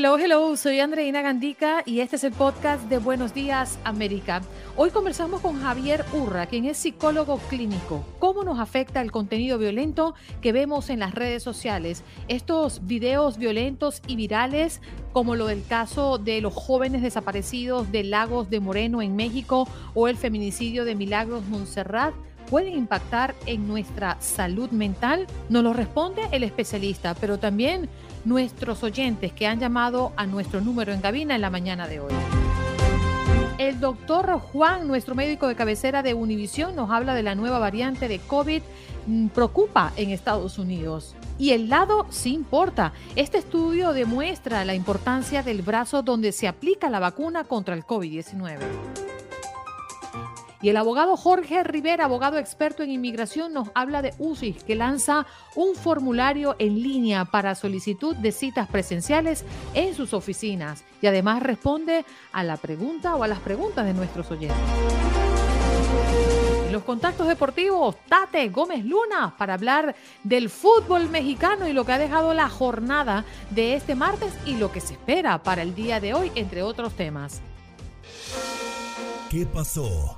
Hello, hello, soy Andreina Gandica y este es el podcast de Buenos Días América. Hoy conversamos con Javier Urra, quien es psicólogo clínico. ¿Cómo nos afecta el contenido violento que vemos en las redes sociales? Estos videos violentos y virales, como lo del caso de los jóvenes desaparecidos de Lagos de Moreno en México o el feminicidio de Milagros Montserrat, pueden impactar en nuestra salud mental? Nos lo responde el especialista, pero también nuestros oyentes que han llamado a nuestro número en cabina en la mañana de hoy. El doctor Juan, nuestro médico de cabecera de Univisión, nos habla de la nueva variante de COVID mm, preocupa en Estados Unidos. Y el lado sí importa. Este estudio demuestra la importancia del brazo donde se aplica la vacuna contra el COVID-19. Y el abogado Jorge Rivera, abogado experto en inmigración, nos habla de UCI, que lanza un formulario en línea para solicitud de citas presenciales en sus oficinas y además responde a la pregunta o a las preguntas de nuestros oyentes. En los contactos deportivos, Tate Gómez Luna para hablar del fútbol mexicano y lo que ha dejado la jornada de este martes y lo que se espera para el día de hoy, entre otros temas. ¿Qué pasó?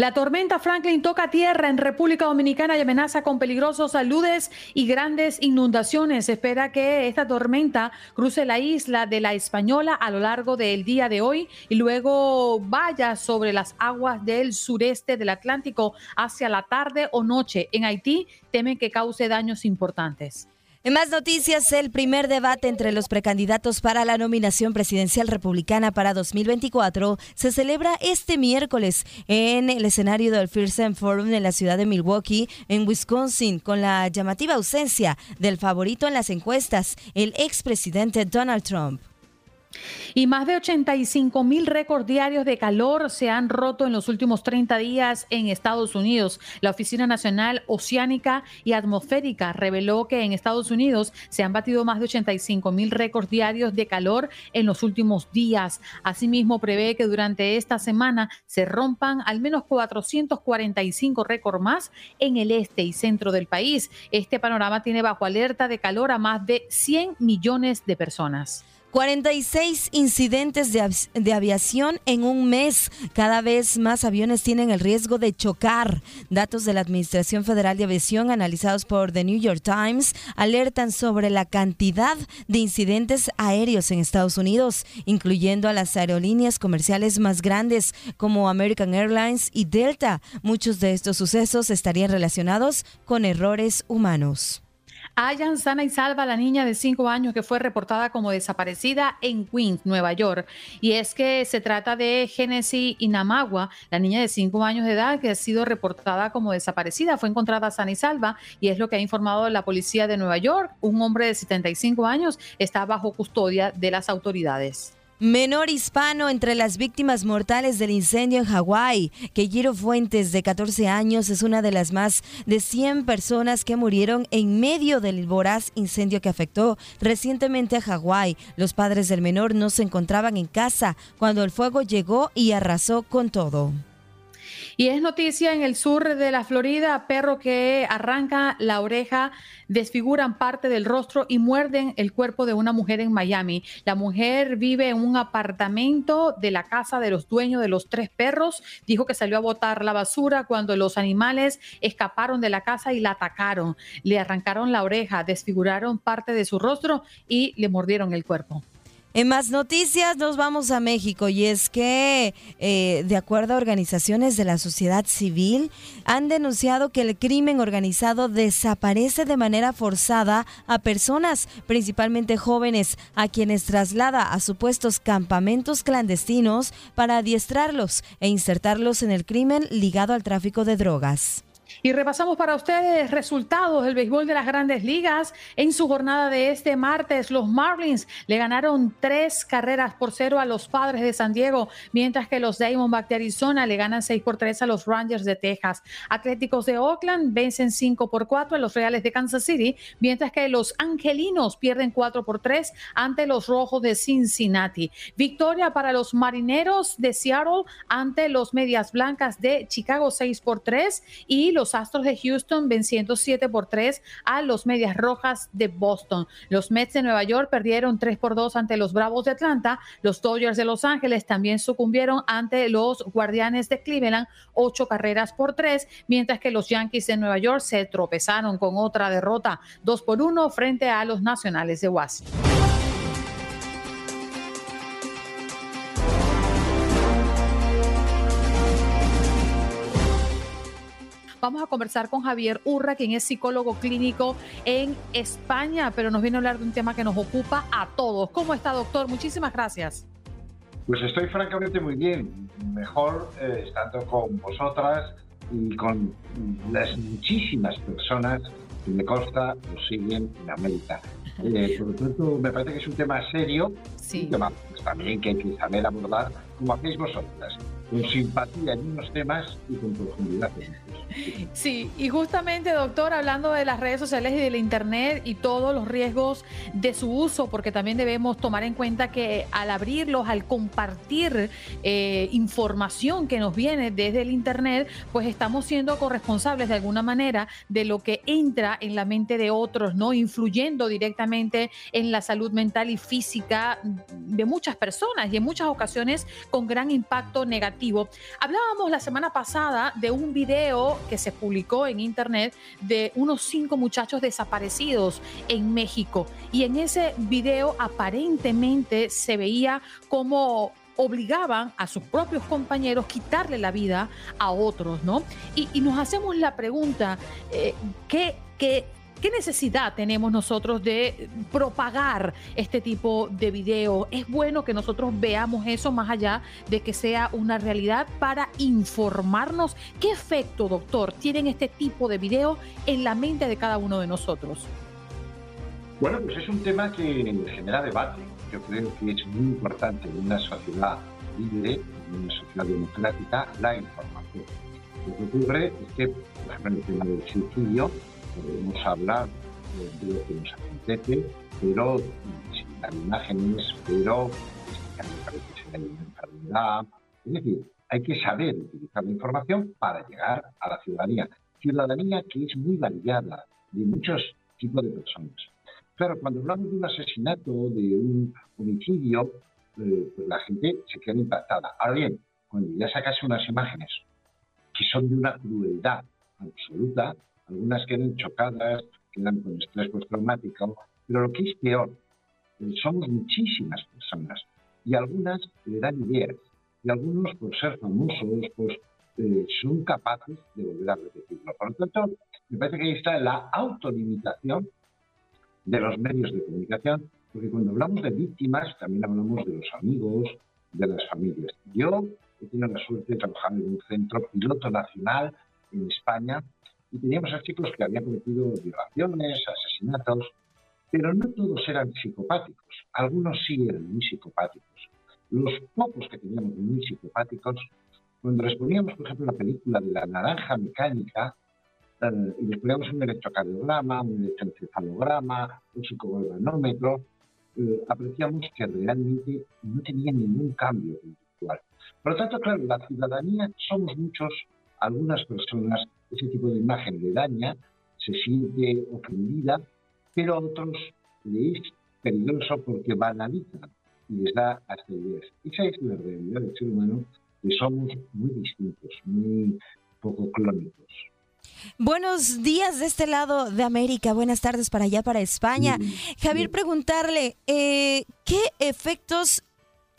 La tormenta Franklin toca tierra en República Dominicana y amenaza con peligrosos saludes y grandes inundaciones. Se espera que esta tormenta cruce la isla de la Española a lo largo del día de hoy y luego vaya sobre las aguas del sureste del Atlántico hacia la tarde o noche. En Haití temen que cause daños importantes. En más noticias, el primer debate entre los precandidatos para la nominación presidencial republicana para 2024 se celebra este miércoles en el escenario del Fearsome Forum en la ciudad de Milwaukee, en Wisconsin, con la llamativa ausencia del favorito en las encuestas, el expresidente Donald Trump. Y más de 85 mil récords diarios de calor se han roto en los últimos 30 días en Estados Unidos. La Oficina Nacional Oceánica y Atmosférica reveló que en Estados Unidos se han batido más de 85 mil récords diarios de calor en los últimos días. Asimismo, prevé que durante esta semana se rompan al menos 445 récords más en el este y centro del país. Este panorama tiene bajo alerta de calor a más de 100 millones de personas. 46 incidentes de, aviación en un mes. Cada vez más aviones tienen el riesgo de chocar. Datos de la Administración Federal de Aviación analizados por The New York Times alertan sobre la cantidad de incidentes aéreos en Estados Unidos, incluyendo a las aerolíneas comerciales más grandes como American Airlines y Delta. Muchos de estos sucesos estarían relacionados con errores humanos. Hayan sana y salva a la niña de 5 años que fue reportada como desaparecida en Queens, Nueva York. Y es que se trata de Genesis Inamagua, la niña de 5 años de edad que ha sido reportada como desaparecida. Fue encontrada sana y salva y es lo que ha informado la policía de Nueva York. Un hombre de 75 años está bajo custodia de las autoridades. Menor hispano entre las víctimas mortales del incendio en Hawái. Keyiro Fuentes, de 14 años, es una de las más de 100 personas que murieron en medio del voraz incendio que afectó recientemente a Hawái. Los padres del menor no se encontraban en casa cuando el fuego llegó y arrasó con todo. Y es noticia en el sur de la Florida, perro que arranca la oreja, desfiguran parte del rostro y muerden el cuerpo de una mujer en Miami. La mujer vive en un apartamento de la casa de los dueños de los tres perros. Dijo que salió a botar la basura cuando los animales escaparon de la casa y la atacaron. Le arrancaron la oreja, desfiguraron parte de su rostro y le mordieron el cuerpo. En más noticias nos vamos a México y es que, eh, de acuerdo a organizaciones de la sociedad civil, han denunciado que el crimen organizado desaparece de manera forzada a personas, principalmente jóvenes, a quienes traslada a supuestos campamentos clandestinos para adiestrarlos e insertarlos en el crimen ligado al tráfico de drogas. Y repasamos para ustedes resultados del béisbol de las grandes ligas. En su jornada de este martes, los Marlins le ganaron tres carreras por cero a los padres de San Diego, mientras que los Diamondbacks de Arizona le ganan seis por tres a los Rangers de Texas. Atléticos de Oakland vencen cinco por cuatro a los Reales de Kansas City, mientras que los Angelinos pierden cuatro por tres ante los Rojos de Cincinnati. Victoria para los Marineros de Seattle ante los Medias Blancas de Chicago seis por tres y los Astros de Houston venciendo 7 por 3 a los Medias Rojas de Boston. Los Mets de Nueva York perdieron 3 por 2 ante los Bravos de Atlanta. Los Dodgers de Los Ángeles también sucumbieron ante los Guardianes de Cleveland, 8 carreras por 3, mientras que los Yankees de Nueva York se tropezaron con otra derrota 2 por 1 frente a los Nacionales de Washington. Vamos a conversar con Javier Urra, quien es psicólogo clínico en España, pero nos viene a hablar de un tema que nos ocupa a todos. ¿Cómo está, doctor? Muchísimas gracias. Pues estoy francamente muy bien, mejor eh, estando con vosotras y con las muchísimas personas que me consta nos siguen en América. Eh, por lo tanto, me parece que es un tema serio, sí. un tema pues, también que hay que saber abordar, como hacéis vosotras con simpatía en unos temas y con profundidad en otros. Sí, y justamente, doctor, hablando de las redes sociales y del Internet y todos los riesgos de su uso, porque también debemos tomar en cuenta que al abrirlos, al compartir eh, información que nos viene desde el Internet, pues estamos siendo corresponsables de alguna manera de lo que entra en la mente de otros, ¿no? Influyendo directamente en la salud mental y física de muchas personas y en muchas ocasiones con gran impacto negativo Hablábamos la semana pasada de un video que se publicó en internet de unos cinco muchachos desaparecidos en México. Y en ese video aparentemente se veía como obligaban a sus propios compañeros quitarle la vida a otros, ¿no? Y, nos hacemos la pregunta, eh, ¿qué, qué ¿Qué necesidad tenemos nosotros de propagar este tipo de video? Es bueno que nosotros veamos eso más allá de que sea una realidad para informarnos. ¿Qué efecto, doctor, tienen este tipo de video en la mente de cada uno de nosotros? Bueno, pues es un tema que genera debate. Yo creo que es muy importante en una sociedad libre, en una sociedad democrática, la información. Lo que ocurre es que, por ejemplo, el tema del suicidio, podemos hablar de lo que nos acontece, pero sin dar imágenes, pero que hay una enfermedad. Es decir, hay que saber utilizar la información para llegar a la ciudadanía. Ciudadanía que es muy variada, de muchos tipos de personas. Claro, cuando hablamos de un asesinato, de un homicidio, eh, pues la gente se queda impactada. Ahora bien, cuando ya sacas unas imágenes que son de una crueldad absoluta, algunas quedan chocadas, quedan con estrés postraumático, pero lo que es peor, eh, somos muchísimas personas y algunas le dan ideas y algunos por ser famosos pues eh, son capaces de volver a repetirlo. Por lo tanto, me parece que ahí está la autolimitación de los medios de comunicación, porque cuando hablamos de víctimas también hablamos de los amigos, de las familias. Yo he tenido la suerte de trabajar en un centro piloto nacional en España y teníamos a chicos que habían cometido violaciones, asesinatos, pero no todos eran psicopáticos, algunos sí eran muy psicopáticos. Los pocos que teníamos muy psicopáticos, cuando les poníamos, por ejemplo, la película de la naranja mecánica, eh, y les poníamos un electrocardiograma, un electroencefalograma, un psicogalvanómetro, eh, apreciamos que realmente no tenían ningún cambio conductual. Por lo tanto, claro, la ciudadanía somos muchos, algunas personas ese tipo de imagen le daña, se siente ofendida, pero a otros le es peligroso porque banalizan y les da hasta ideas. Esa es la realidad del ser humano, que somos muy distintos, muy poco clónicos. Buenos días de este lado de América, buenas tardes para allá, para España. Javier, preguntarle, eh, ¿qué efectos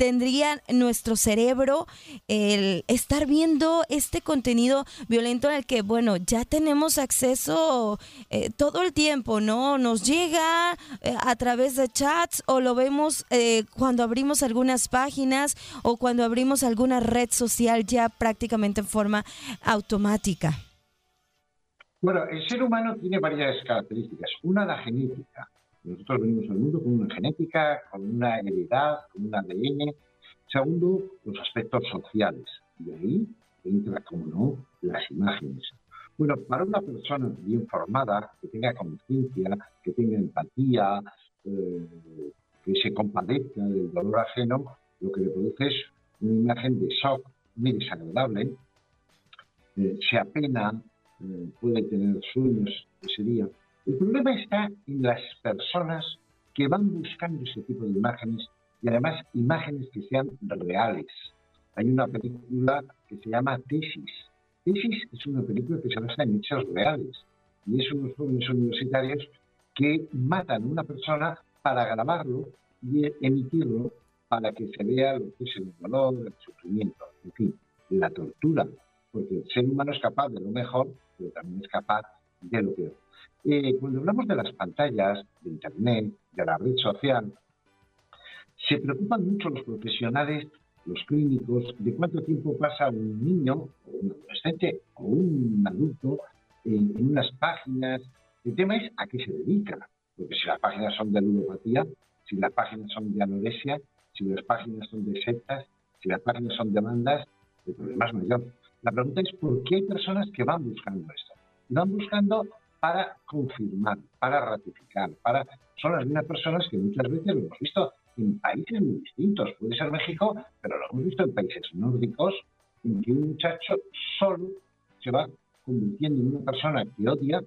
tendría nuestro cerebro el estar viendo este contenido violento en el que, bueno, ya tenemos acceso eh, todo el tiempo, ¿no? Nos llega eh, a través de chats o lo vemos eh, cuando abrimos algunas páginas o cuando abrimos alguna red social ya prácticamente en forma automática. Bueno, el ser humano tiene varias características. Una, la genética. Nosotros venimos al mundo con una genética, con una heredad, con un ADN. Segundo, los aspectos sociales. Y ahí entra, como no, las imágenes. Bueno, para una persona bien formada, que tenga conciencia, que tenga empatía, eh, que se compadezca del dolor ajeno, lo que le produce es una imagen de shock muy desagradable, eh, se apena, eh, puede tener sueños ese día. El problema está en las personas que van buscando ese tipo de imágenes y además imágenes que sean reales. Hay una película que se llama Tesis. Tesis es una película que se basa en hechos reales y es unos jóvenes universitarios que matan a una persona para grabarlo y emitirlo para que se vea lo que es el dolor, el sufrimiento, en fin, la tortura, porque el ser humano es capaz de lo mejor, pero también es capaz de lo peor. Eh, cuando hablamos de las pantallas, de Internet, de la red social, se preocupan mucho los profesionales, los clínicos, de cuánto tiempo pasa un niño, un adolescente, o un adulto en, unas páginas. El tema es a qué se dedica, porque si las páginas son de ludopatía, si las páginas son de anorexia, si las páginas son de sectas, si las páginas son de bandas, el problema es mayor. La pregunta es por qué hay personas que van buscando esto. Van buscando para confirmar, para ratificar, para son las mismas personas que muchas veces lo hemos visto en países muy distintos. Puede ser México, pero lo hemos visto en países nórdicos, en que un muchacho solo se va convirtiendo en una persona que odia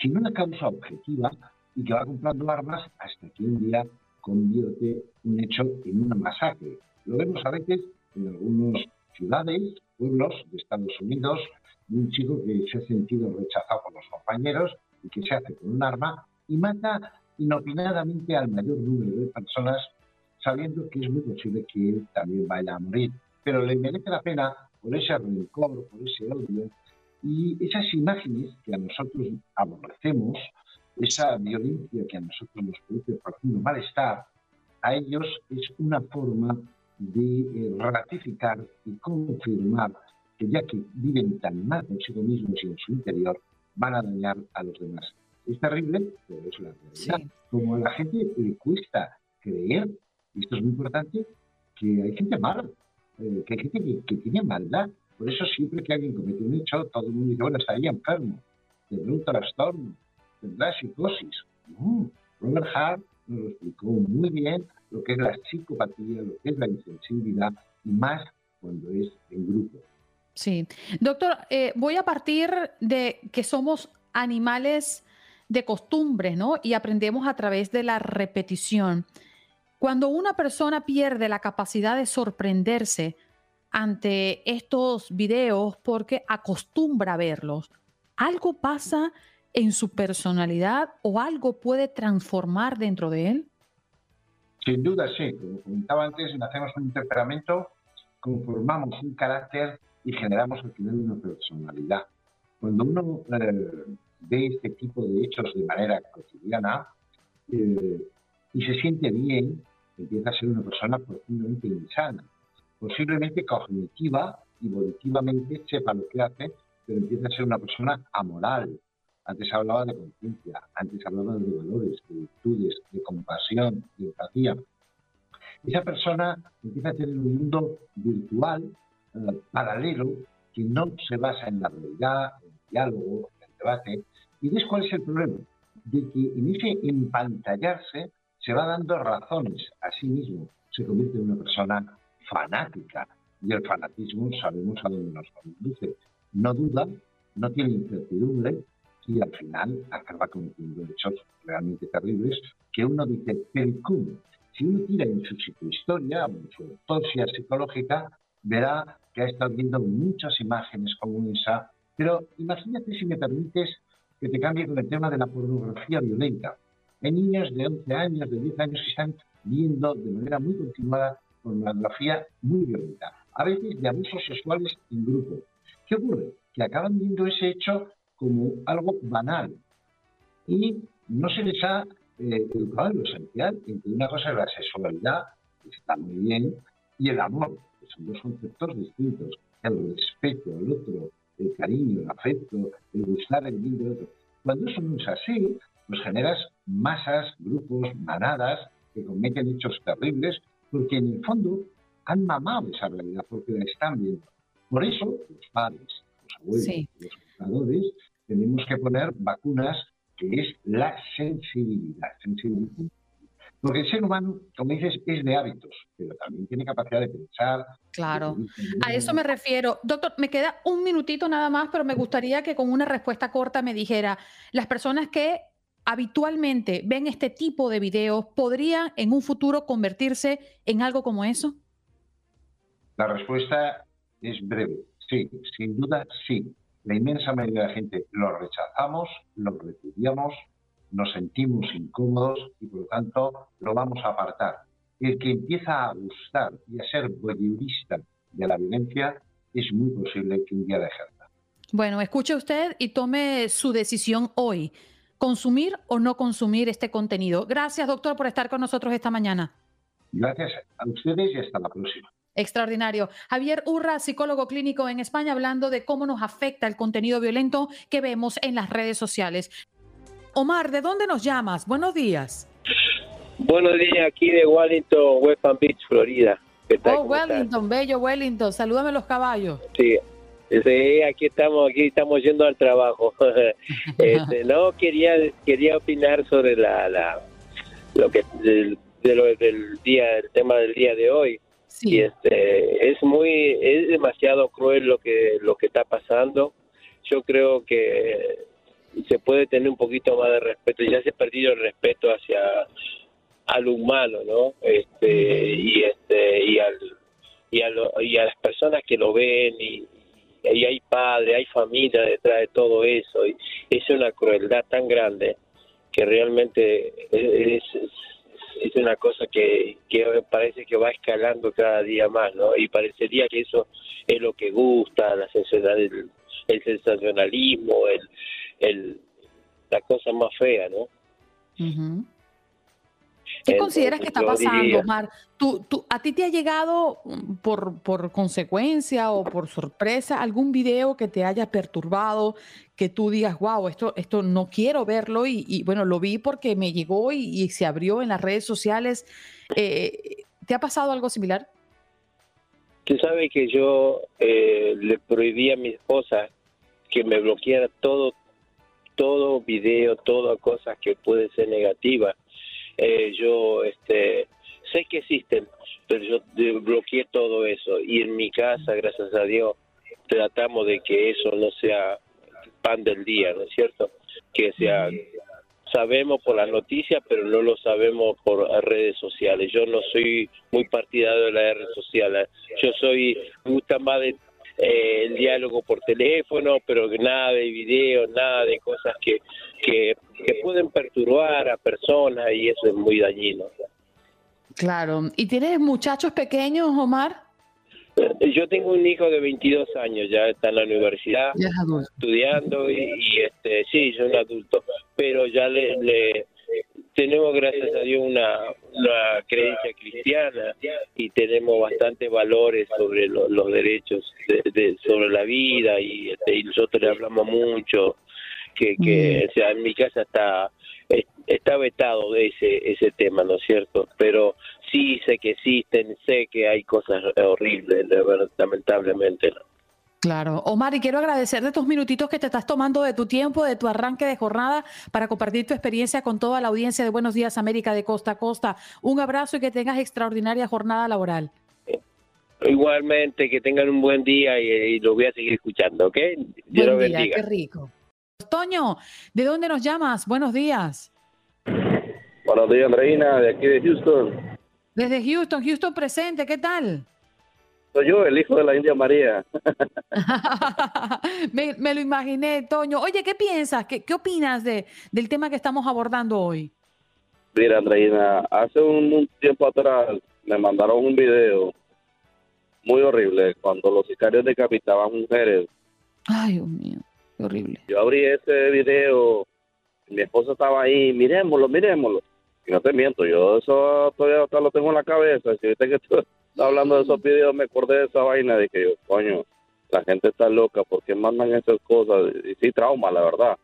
sin una causa objetiva y que va comprando armas hasta que un día convierte un hecho en una masacre. Lo vemos a veces en algunas ciudades, pueblos de Estados Unidos, un chico que se ha sentido rechazado por los compañeros y que se hace con un arma y mata inopinadamente al mayor número de personas sabiendo que es muy posible que él también vaya a morir. Pero le merece la pena por ese rencor, por ese odio y esas imágenes que a nosotros aborrecemos, esa violencia que a nosotros nos produce profundo malestar, a ellos es una forma de eh, ratificar y confirmar que ya que viven tan mal consigo mismos y en su interior, van a dañar a los demás. Es terrible, pero es la realidad. Como a la gente le cuesta creer, y esto es muy importante, que hay gente mala, eh, que hay gente que, tiene maldad. Por eso siempre que alguien comete un hecho, todo el mundo dice, bueno, estaría enfermo, tendrá un trastorno, tendrá psicosis. No, Robert Hart nos lo explicó muy bien lo que es la psicopatía, lo que es la insensibilidad, y más cuando es en grupo. Sí. Doctor, eh, voy a partir de que somos animales de costumbre, ¿no? Y aprendemos a través de la repetición. Cuando una persona pierde la capacidad de sorprenderse ante estos videos porque acostumbra a verlos, ¿algo pasa en su personalidad o algo puede transformar dentro de él? Sin duda, sí. Como comentaba antes, nacemos un temperamento, conformamos un carácter y generamos al final una personalidad. Cuando uno eh, ve este tipo de hechos de manera cotidiana eh, y se siente bien, empieza a ser una persona profundamente insana. Posiblemente cognitiva y volitivamente sepa lo que hace, pero empieza a ser una persona amoral. Antes hablaba de conciencia, antes hablaba de valores, de virtudes, de compasión, de empatía. Esa persona empieza a tener un mundo virtual paralelo que no se basa en la realidad, en el diálogo, en el debate. ¿Y ves cuál es el problema? De que en ese empantallarse se va dando razones a sí mismo, se convierte en una persona fanática. Y el fanatismo sabemos a dónde nos conduce. No duda, no tiene incertidumbre y al final acaba cometiendo hechos realmente terribles que uno dice, pero ¿cómo? Si uno tira en su psicohistoria, en su autopsia psicológica, verá que ha estado viendo muchas imágenes como esa Pero imagínate, si me permites, que te cambie con el tema de la pornografía violenta. Hay niños de 11 años, de 10 años que están viendo de manera muy continuada pornografía muy violenta, a veces de abusos sexuales en grupo. ¿Qué ocurre? Que acaban viendo ese hecho como algo banal y no se les ha eh, educado en lo esencial, en que una cosa es la sexualidad, que está muy bien, y el amor, que son dos conceptos distintos, el respeto al otro, el cariño, el afecto, el gustar el bien del otro. Cuando eso no es así, pues generas masas, grupos, manadas que cometen hechos terribles porque en el fondo han mamado esa realidad, porque la están viendo. Por eso los padres, los abuelos, los educadores, tenemos que poner vacunas que es la sensibilidad. sensibilidad. Porque el ser humano, como dices, es de hábitos, pero también tiene capacidad de pensar. Claro, a eso me refiero. Doctor, me queda un minutito nada más, pero me gustaría que con una respuesta corta me dijera, las personas que habitualmente ven este tipo de videos, ¿podrían en un futuro convertirse en algo como eso? La respuesta es breve. Sí, sin duda sí. La inmensa mayoría de la gente lo rechazamos, lo repudiamos, nos sentimos incómodos y por lo tanto lo vamos a apartar. El que empieza a gustar y a ser voyeurista de la violencia es muy posible que un día la ejerza. Bueno, escuche usted y tome su decisión hoy, consumir o no consumir este contenido. Gracias, doctor, por estar con nosotros esta mañana. Gracias a ustedes y hasta la próxima. Extraordinario. Javier Urra, psicólogo clínico en España, hablando de cómo nos afecta el contenido violento que vemos en las redes sociales. Omar, ¿de dónde nos llamas? Buenos días. Buenos días, aquí de Wellington, West Palm Beach, Florida. Oh, Wellington, bello Wellington. Salúdame los caballos. Sí, sí, aquí estamos, aquí estamos yendo al trabajo. este, no quería quería opinar sobre la, la lo que del, de lo, del día, el tema del día de hoy. Sí. Y este es muy es demasiado cruel lo que lo que está pasando. Yo creo que se puede tener un poquito más de respeto. Ya se ha perdido el respeto hacia al humano, ¿no? Este, y este y al y a, y a las personas que lo ven y, y hay padre, hay familia detrás de todo eso y es una crueldad tan grande que realmente es, una cosa que, que parece que va escalando cada día más, ¿no? Y parecería que eso es lo que gusta, la sensacional, el sensacionalismo, el, el, la cosa más fea, ¿no? ¿Qué consideras que está pasando, Omar? ¿Tú, tú, a ti te ha llegado mm, por, por consecuencia o por sorpresa algún video que te haya perturbado, que tú digas, wow, esto, esto no quiero verlo y, bueno, lo vi porque me llegó y, se abrió en las redes sociales. Eh, ¿Te ha pasado algo similar? Tú sabes que yo eh, le prohibí a mi esposa que me bloqueara todo todo video, toda cosa que puede ser negativa. Eh, yo este, sé que existen, pero yo bloqueé todo eso. Y en mi casa, gracias a Dios, tratamos de que eso no sea pan del día, ¿no es cierto? Que sea, sabemos por las noticias, pero no lo sabemos por redes sociales. Yo no soy muy partidario de las redes sociales. Yo soy, me gusta más de eh, el diálogo por teléfono, pero nada de video, nada de cosas que, que, pueden perturbar a personas y eso es muy dañino. Claro. ¿Y tienes muchachos pequeños, Omar? Eh, yo tengo un hijo de 22 años, ya está en la universidad, estudiando y, este, sí, es un adulto, pero ya le tenemos gracias a Dios una, creencia cristiana y tenemos bastantes valores sobre los derechos de, sobre la vida este, y, nosotros le hablamos mucho que, que o sea, en mi casa está está vetado de ese ese tema no es cierto pero sí sé que existen sé que hay cosas horribles lamentablemente ¿no? Claro. Omar, y quiero agradecer de estos minutitos que te estás tomando de tu tiempo, de tu arranque de jornada, para compartir tu experiencia con toda la audiencia de Buenos Días América de Costa a Costa. Un abrazo y que tengas extraordinaria jornada laboral. Igualmente, que tengan un buen día y, lo voy a seguir escuchando, ¿ok? Dios buen día, qué rico. Toño, ¿de dónde nos llamas? Buenos días. Buenos días, Andreina, de aquí de Houston. Desde Houston, Houston presente, ¿qué tal? Soy yo, el hijo de la India María. me, lo imaginé, Toño. Oye, ¿qué piensas? ¿Qué, qué opinas de, del tema que estamos abordando hoy? Mira, Andreina, hace un, tiempo atrás me mandaron un video muy horrible cuando los sicarios decapitaban mujeres. Ay, Dios mío, qué horrible. Yo abrí ese video, mi esposa estaba ahí, miremoslo, miremoslo. Y no te miento, yo eso todavía lo tengo en la cabeza. Si viste que tú hablando de esos videos, me acordé de esa vaina. Dije yo, coño, la gente está loca, ¿por qué mandan esas cosas? Y sí, trauma, la verdad.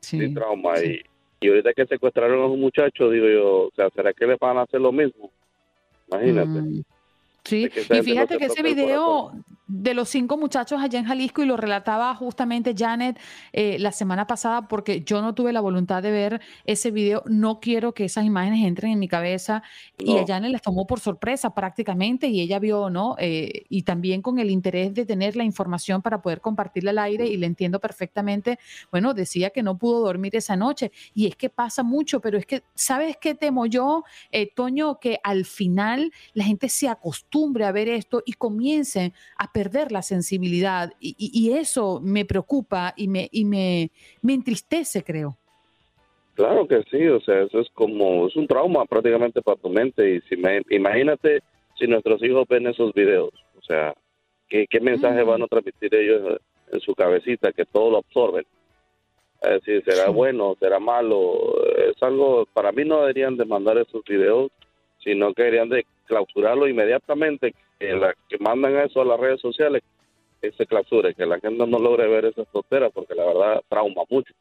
Sí, trauma. Y, y ahorita que secuestraron a un muchacho, digo yo, o sea, ¿será que le van a hacer lo mismo? Imagínate. Mm. Sí, y fíjate que ese video de los cinco muchachos allá en Jalisco y lo relataba justamente Janet eh, la semana pasada porque yo no tuve la voluntad de ver ese video, no quiero que esas imágenes entren en mi cabeza. Y a Janet les tomó por sorpresa prácticamente y ella vio, ¿no? Eh, y también con el interés de tener la información para poder compartirla al aire y le entiendo perfectamente, bueno, decía que no pudo dormir esa noche. Y es que pasa mucho, pero es que, ¿sabes qué temo yo, eh, Toño? Que al final la gente se acostumbre a ver esto y comiencen a perder la sensibilidad y, eso me preocupa y, me, y me, me entristece, creo. Claro que sí, o sea, eso es como, es un trauma prácticamente para tu mente y si me, imagínate si nuestros hijos ven esos videos, o sea, ¿qué, qué mensaje van a transmitir ellos en su cabecita que todo lo absorben? Es decir, será bueno, será malo, es algo, para mí no deberían de mandar esos videos, sino que deberían de clausurarlo inmediatamente, que, la, que mandan eso a las redes sociales, se clausure, que la gente no logre ver esas tonteras, porque la verdad trauma mucho.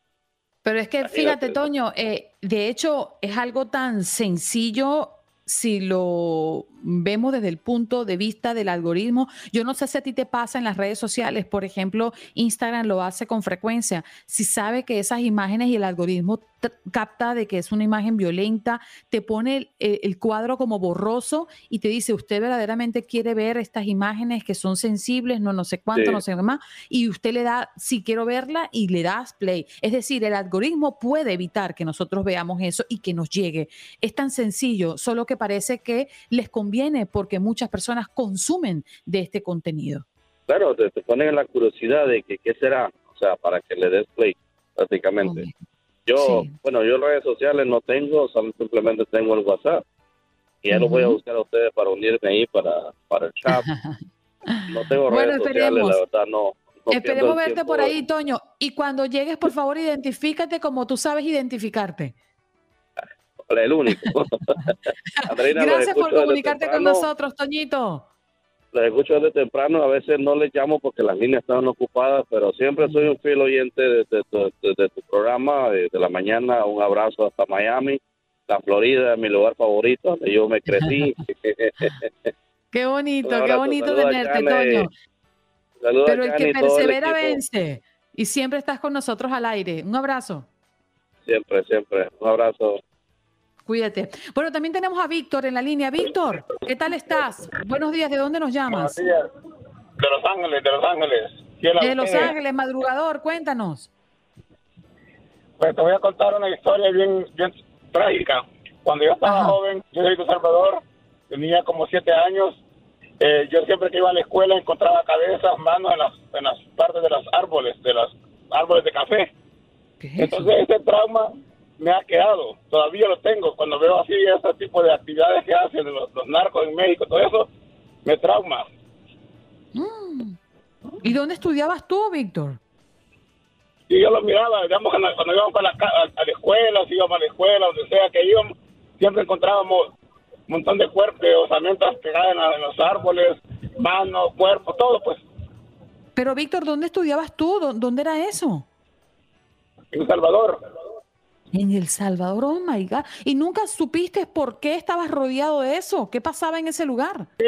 Pero es que fíjate, Toño, eh, de hecho es algo tan sencillo si lo vemos desde el punto de vista del algoritmo. Yo no sé si a ti te pasa en las redes sociales, por ejemplo, Instagram lo hace con frecuencia. Si sabe que esas imágenes y el algoritmo capta de que es una imagen violenta, te pone el, cuadro como borroso y te dice, usted verdaderamente quiere ver estas imágenes que son sensibles, no, no sé cuánto, no sé qué más, y usted le da, si quiero verla, y le das play. Es decir, el algoritmo puede evitar que nosotros veamos eso y que nos llegue. Es tan sencillo, solo que parece que les conviene viene porque muchas personas consumen de este contenido. Claro, te, ponen la curiosidad de que qué será, o sea, para que le des play, prácticamente. Yo, bueno, yo redes sociales no tengo, simplemente tengo el WhatsApp. Y ya lo voy a buscar a ustedes para unirme ahí para, para el chat. No tengo redes sociales, la verdad, no. esperemos verte por ahí, Toño. Y cuando llegues, por favor, identifícate como tú sabes identificarte el único. Gracias por comunicarte con nosotros, Toñito. Les escucho desde temprano, a veces no les llamo porque las líneas están ocupadas, pero siempre soy un fiel oyente de, tu programa, de, la mañana. Un abrazo hasta Miami, la Florida, mi lugar favorito, donde yo me crecí. qué bonito, qué bonito tenerte, Toño. Pero el que persevera vence y siempre estás con nosotros al aire. Un abrazo. Siempre, siempre. Un abrazo. Cuídate. Bueno, también tenemos a Víctor en la línea. Víctor, ¿qué tal estás? Buenos días, ¿de dónde nos llamas? Buenos días. De Los Ángeles, de Los Ángeles. De Los Ángeles, madrugador, cuéntanos. Pues te voy a contar una historia bien, bien trágica. Cuando yo estaba joven, yo soy de Salvador, tenía como siete años. Eh, yo siempre que iba a la escuela encontraba cabezas, manos en las, en las partes de los árboles, de los árboles de café. Entonces ese trauma me ha quedado, todavía lo tengo. Cuando veo así ese tipo de actividades que hacen los, narcos en México, todo eso, me trauma. Mm. ¿Y dónde estudiabas tú, Víctor? Sí, yo lo miraba, digamos, cuando, íbamos a la, a, la escuela, si íbamos a la escuela, donde sea que íbamos, siempre encontrábamos un montón de cuerpos, osamentas pegadas en, los árboles, manos, cuerpos, todo, pues. Pero, Víctor, ¿dónde estudiabas tú? ¿Dónde era eso? En Salvador. En El Salvador, oh my God. ¿Y nunca supiste por qué estabas rodeado de eso? ¿Qué pasaba en ese lugar? Sí,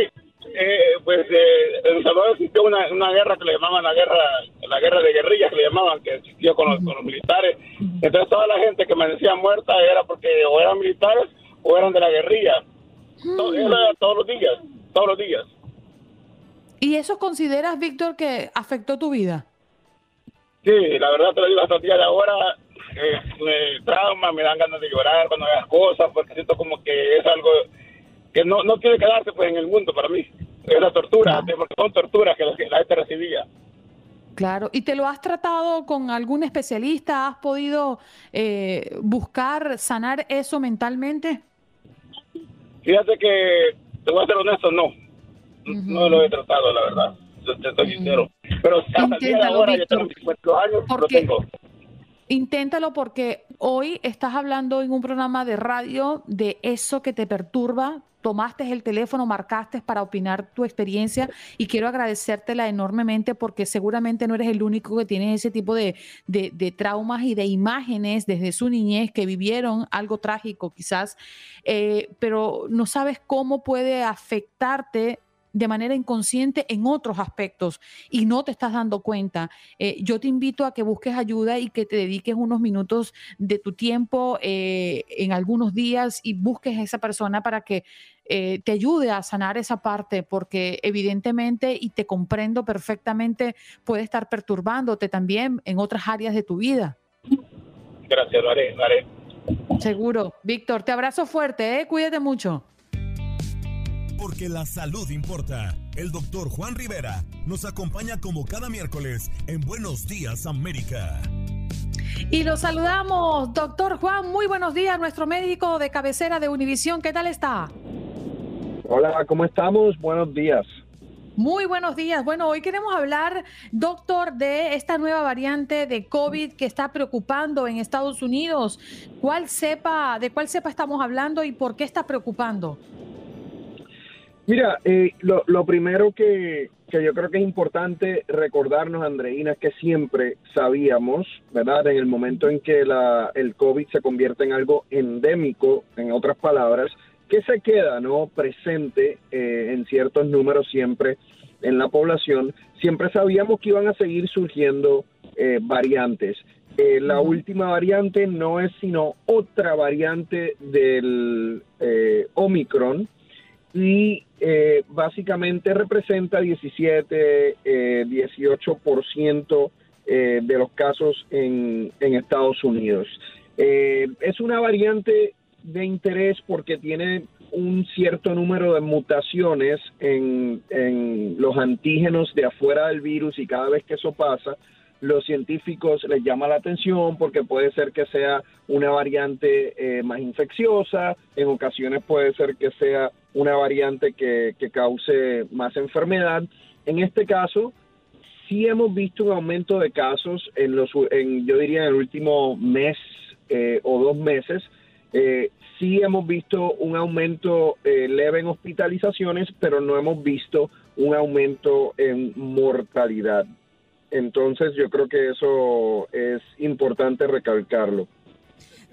eh, pues eh, en El Salvador existió una, una, guerra que le llamaban la guerra la guerra de guerrillas, que le llamaban, que existió con los, con los militares. Entonces toda la gente que me decía muerta era porque o eran militares o eran de la guerrilla. era todos los días, todos los días. ¿Y eso consideras, Víctor, que afectó tu vida? Sí, la verdad te lo digo hasta el día de ahora, eh, me trauma, me dan ganas de llorar cuando las cosas, porque siento como que es algo que no, no tiene que darse pues en el mundo para mí. esa tortura, porque son torturas que la gente recibía. Claro, ¿y te lo has tratado con algún especialista? ¿Has podido eh, buscar sanar eso mentalmente? Fíjate que, te voy a ser honesto, no. No lo he tratado, la verdad. Te estoy sincero. Pero hasta el día de ahora, ya tengo 50 años, lo tengo. Inténtalo porque hoy estás hablando en un programa de radio de eso que te perturba. Tomaste el teléfono, marcaste para opinar tu experiencia y quiero agradecértela enormemente porque seguramente no eres el único que tiene ese tipo de, de, traumas y de imágenes desde su niñez que vivieron algo trágico quizás, eh, pero no sabes cómo puede afectarte de manera inconsciente en otros aspectos y no te estás dando cuenta. Eh, yo te invito a que busques ayuda y que te dediques unos minutos de tu tiempo eh, en algunos días y busques a esa persona para que eh, te ayude a sanar esa parte, porque evidentemente, y te comprendo perfectamente, puede estar perturbándote también en otras áreas de tu vida. Gracias, lo haré, lo haré. Seguro. Víctor, te abrazo fuerte, ¿eh? cuídate mucho porque la salud importa. El doctor Juan Rivera nos acompaña como cada miércoles en Buenos Días América. Y lo saludamos, doctor Juan, muy buenos días, nuestro médico de cabecera de Univisión, ¿qué tal está? Hola, ¿cómo estamos? Buenos días. Muy buenos días. Bueno, hoy queremos hablar, doctor, de esta nueva variante de COVID que está preocupando en Estados Unidos. ¿Cuál cepa, de cuál cepa estamos hablando y por qué está preocupando? Mira, eh, lo, lo, primero que, yo creo que es importante recordarnos, Andreina, es que siempre sabíamos, ¿verdad? En el momento en que la, el COVID se convierte en algo endémico, en otras palabras, que se queda, ¿no? Presente eh, en ciertos números siempre en la población, siempre sabíamos que iban a seguir surgiendo eh, variantes. la última variante no es sino otra variante del Omicron, y eh, básicamente representa 17, eh, 18% eh, de los casos en, en Estados Unidos. Eh, es una variante de interés porque tiene un cierto número de mutaciones en, en los antígenos de afuera del virus y cada vez que eso pasa, los científicos les llama la atención porque puede ser que sea una variante eh, más infecciosa, en ocasiones puede ser que sea una variante que, cause más enfermedad. En este caso, sí hemos visto un aumento de casos en los, en, yo diría, en el último mes eh, o dos meses. Eh, sí hemos visto un aumento leve en hospitalizaciones, pero no hemos visto un aumento en mortalidad. Entonces yo creo que eso es importante recalcarlo.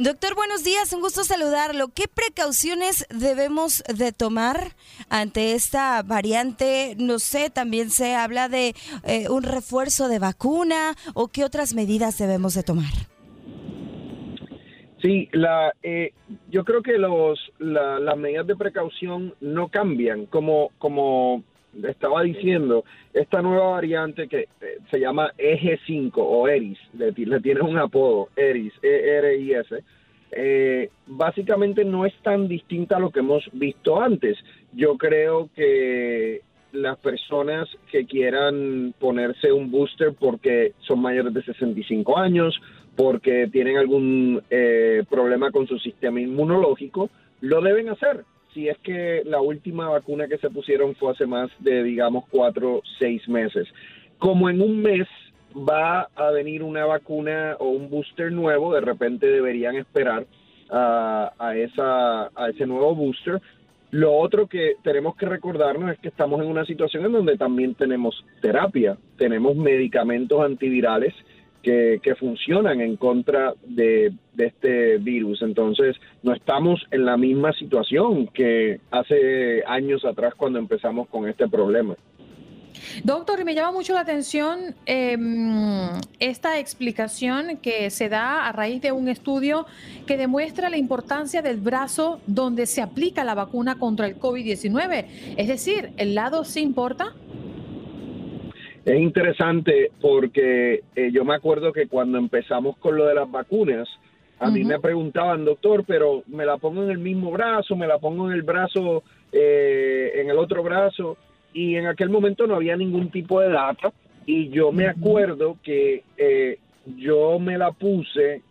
Doctor, buenos días, un gusto saludarlo. ¿Qué precauciones debemos de tomar ante esta variante? No sé, también se habla de eh, un refuerzo de vacuna o qué otras medidas debemos de tomar. Sí, la, eh, yo creo que los, las medidas de precaución no cambian. Como, como estaba diciendo, esta nueva variante que eh, se llama Eje 5 o ERIS, le, tiene un apodo, ERIS, E-R-I-S, eh, básicamente no es tan distinta a lo que hemos visto antes. Yo creo que las personas que quieran ponerse un booster porque son mayores de 65 años, porque tienen algún eh, problema con su sistema inmunológico, lo deben hacer si es que la última vacuna que se pusieron fue hace más de, digamos, cuatro, seis meses. Como en un mes va a venir una vacuna o un booster nuevo, de repente deberían esperar a, esa, a ese nuevo booster. Lo otro que tenemos que recordarnos es que estamos en una situación en donde también tenemos terapia, tenemos medicamentos antivirales que, funcionan en contra de, este virus. Entonces, no estamos en la misma situación que hace años atrás cuando empezamos con este problema. Doctor, me llama mucho la atención em, esta explicación que se da a raíz de un estudio que demuestra la importancia del brazo donde se aplica la vacuna contra el COVID-19. Es decir, ¿el lado sí importa? Es interesante porque eh, yo me acuerdo que cuando empezamos con lo de las vacunas, a mí me preguntaban, doctor, pero me la pongo en el mismo brazo, me la pongo en el brazo, eh, en el otro brazo. y en aquel momento no había ningún tipo de data. Y yo me acuerdo que eh, yo me la puse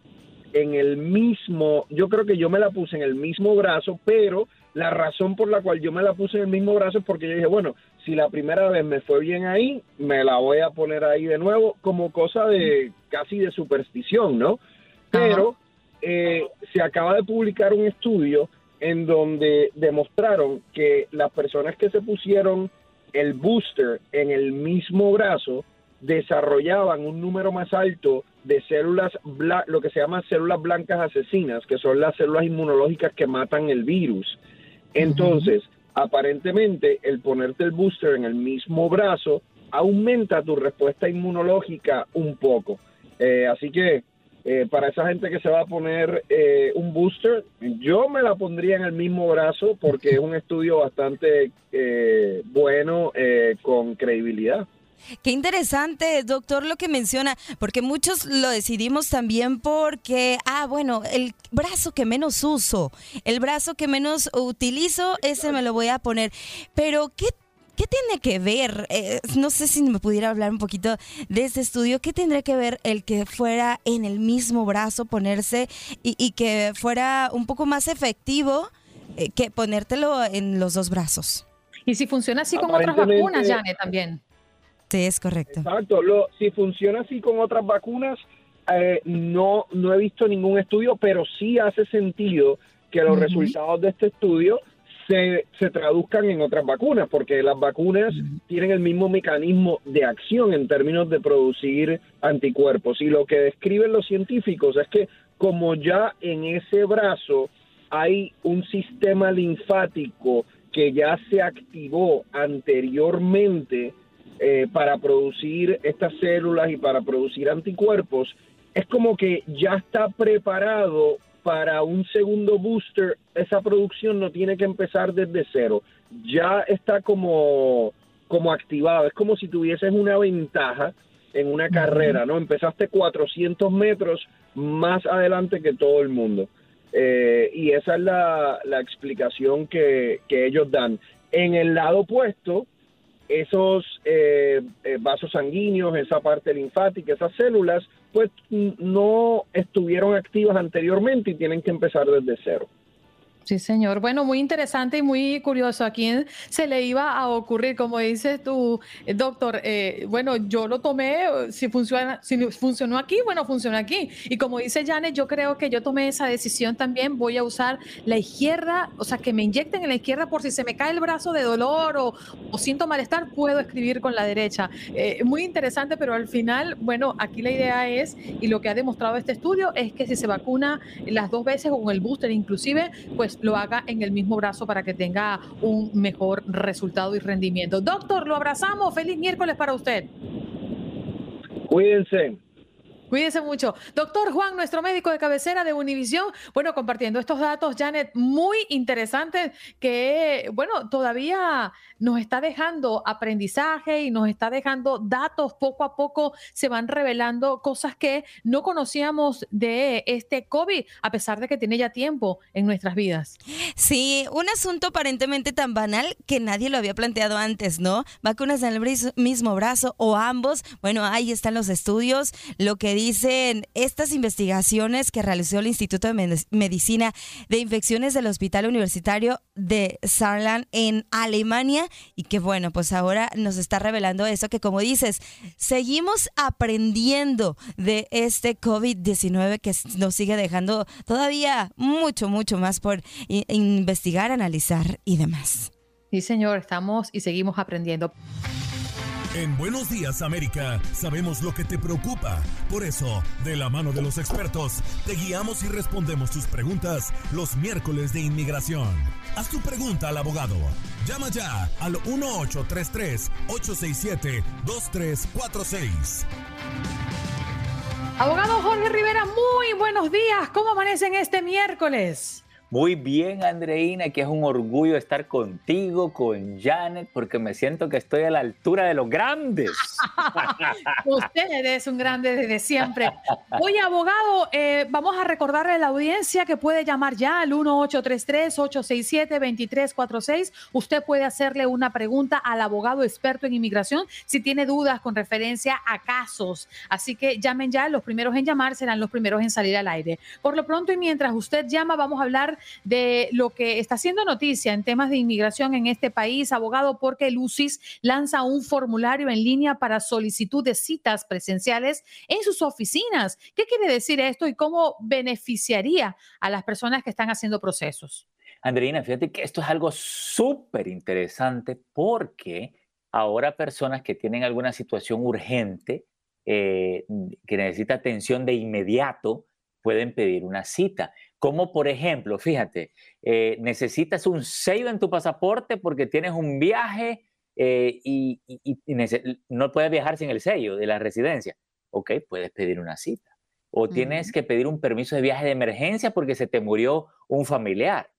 en el mismo, yo creo que yo me la puse en el mismo brazo, pero la razón por la cual yo me la puse en el mismo brazo es porque yo dije, bueno, si la primera vez me fue bien ahí, me la voy a poner ahí de nuevo como cosa de casi de superstición, ¿no? Pero eh, se acaba de publicar un estudio en donde demostraron que las personas que se pusieron el booster en el mismo brazo desarrollaban un número más alto de células, lo que se llama células blancas asesinas, que son las células inmunológicas que matan el virus. Entonces, aparentemente, el ponerte el booster en el mismo brazo aumenta tu respuesta inmunológica un poco. Eh, así que eh, para esa gente que se va a poner eh, un booster, yo me la pondría en el mismo brazo porque es un estudio bastante bueno con credibilidad. Qué interesante, doctor, lo que menciona, porque muchos lo decidimos también porque, ah, bueno, el brazo que menos uso, el brazo que menos utilizo, ese me lo voy a poner. Pero, ¿qué ¿Qué tiene que ver? Eh, no sé si me pudiera hablar un poquito de este estudio. ¿Qué tendría que ver el que fuera en el mismo brazo ponerse y, que fuera un poco más efectivo eh, que ponértelo en los dos brazos? Y si funciona así con otras vacunas, Janet, también. Sí, es correcto. Exacto. Lo, si funciona así con otras vacunas, eh, no, no he visto ningún estudio, pero sí hace sentido que los resultados de este estudio se, se, traduzcan en otras vacunas, porque las vacunas tienen el mismo mecanismo de acción en términos de producir anticuerpos. Y lo que describen los científicos es que como ya en ese brazo hay un sistema linfático que ya se activó anteriormente, eh, para producir estas células y para producir anticuerpos, es como que ya está preparado para un segundo booster, esa producción no tiene que empezar desde cero, ya está como, como activado, es como si tuvieses una ventaja en una carrera, ¿no? Empezaste 400 metros más adelante que todo el mundo. Eh, y esa es la, la explicación que, que ellos dan. En el lado opuesto, esos eh, eh, vasos sanguíneos, esa parte linfática, esas células, pues no estuvieron activas anteriormente y tienen que empezar desde cero. Sí, señor. Bueno, muy interesante y muy curioso. ¿A quién se le iba a ocurrir? Como dices tú, eh, doctor, eh, bueno, yo lo tomé, si, funciona, si funcionó aquí, bueno, funciona aquí. Y como dice Janet, yo creo que yo tomé esa decisión también. Voy a usar la izquierda, o sea, que me inyecten en la izquierda por si se me cae el brazo de dolor o, o siento malestar, puedo escribir con la derecha. Eh, muy interesante, pero al final, bueno, aquí la idea es, y lo que ha demostrado este estudio, es que si se vacuna las dos veces con el booster inclusive, pues lo haga en el mismo brazo para que tenga un mejor resultado y rendimiento. Doctor, lo abrazamos. Feliz miércoles para usted. Cuídense. Cuídense mucho. Doctor Juan, nuestro médico de cabecera de Univisión, bueno, compartiendo estos datos, Janet, muy interesantes que, bueno, todavía nos está dejando aprendizaje y nos está dejando datos. Poco a poco se van revelando cosas que no conocíamos de este COVID, a pesar de que tiene ya tiempo en nuestras vidas. Sí, un asunto aparentemente tan banal que nadie lo había planteado antes, ¿no? Vacunas en el mismo brazo o ambos. Bueno, ahí están los estudios. Lo que dicen estas investigaciones que realizó el Instituto de Medicina de Infecciones del Hospital Universitario de Saarland en Alemania y que bueno, pues ahora nos está revelando eso que como dices, seguimos aprendiendo de este COVID-19 que nos sigue dejando todavía mucho, mucho más por investigar, analizar y demás. Sí, señor, estamos y seguimos aprendiendo. En Buenos Días América sabemos lo que te preocupa. Por eso, de la mano de los expertos, te guiamos y respondemos tus preguntas los miércoles de inmigración. Haz tu pregunta al abogado. Llama ya al 1833-867-2346. Abogado Jorge Rivera, muy buenos días. ¿Cómo amanecen este miércoles? Muy bien, Andreina, que es un orgullo estar contigo, con Janet, porque me siento que estoy a la altura de los grandes. Usted es un grande desde siempre. Oye, abogado, eh, vamos a recordarle a la audiencia que puede llamar ya al 1833-867-2346. Usted puede hacerle una pregunta al abogado experto en inmigración si tiene dudas con referencia a casos. Así que llamen ya, los primeros en llamar serán los primeros en salir al aire. Por lo pronto y mientras usted llama, vamos a hablar de lo que está haciendo noticia en temas de inmigración en este país, abogado, porque el lanza un formulario en línea para solicitud de citas presenciales en sus oficinas. ¿Qué quiere decir esto y cómo beneficiaría a las personas que están haciendo procesos? Andreina, fíjate que esto es algo súper interesante porque ahora personas que tienen alguna situación urgente, eh, que necesita atención de inmediato, pueden pedir una cita. Como por ejemplo, fíjate, eh, necesitas un sello en tu pasaporte porque tienes un viaje eh, y, no puedes viajar sin el sello de la residencia. Ok, puedes pedir una cita. O tienes que pedir un permiso de viaje de emergencia porque se te murió un familiar.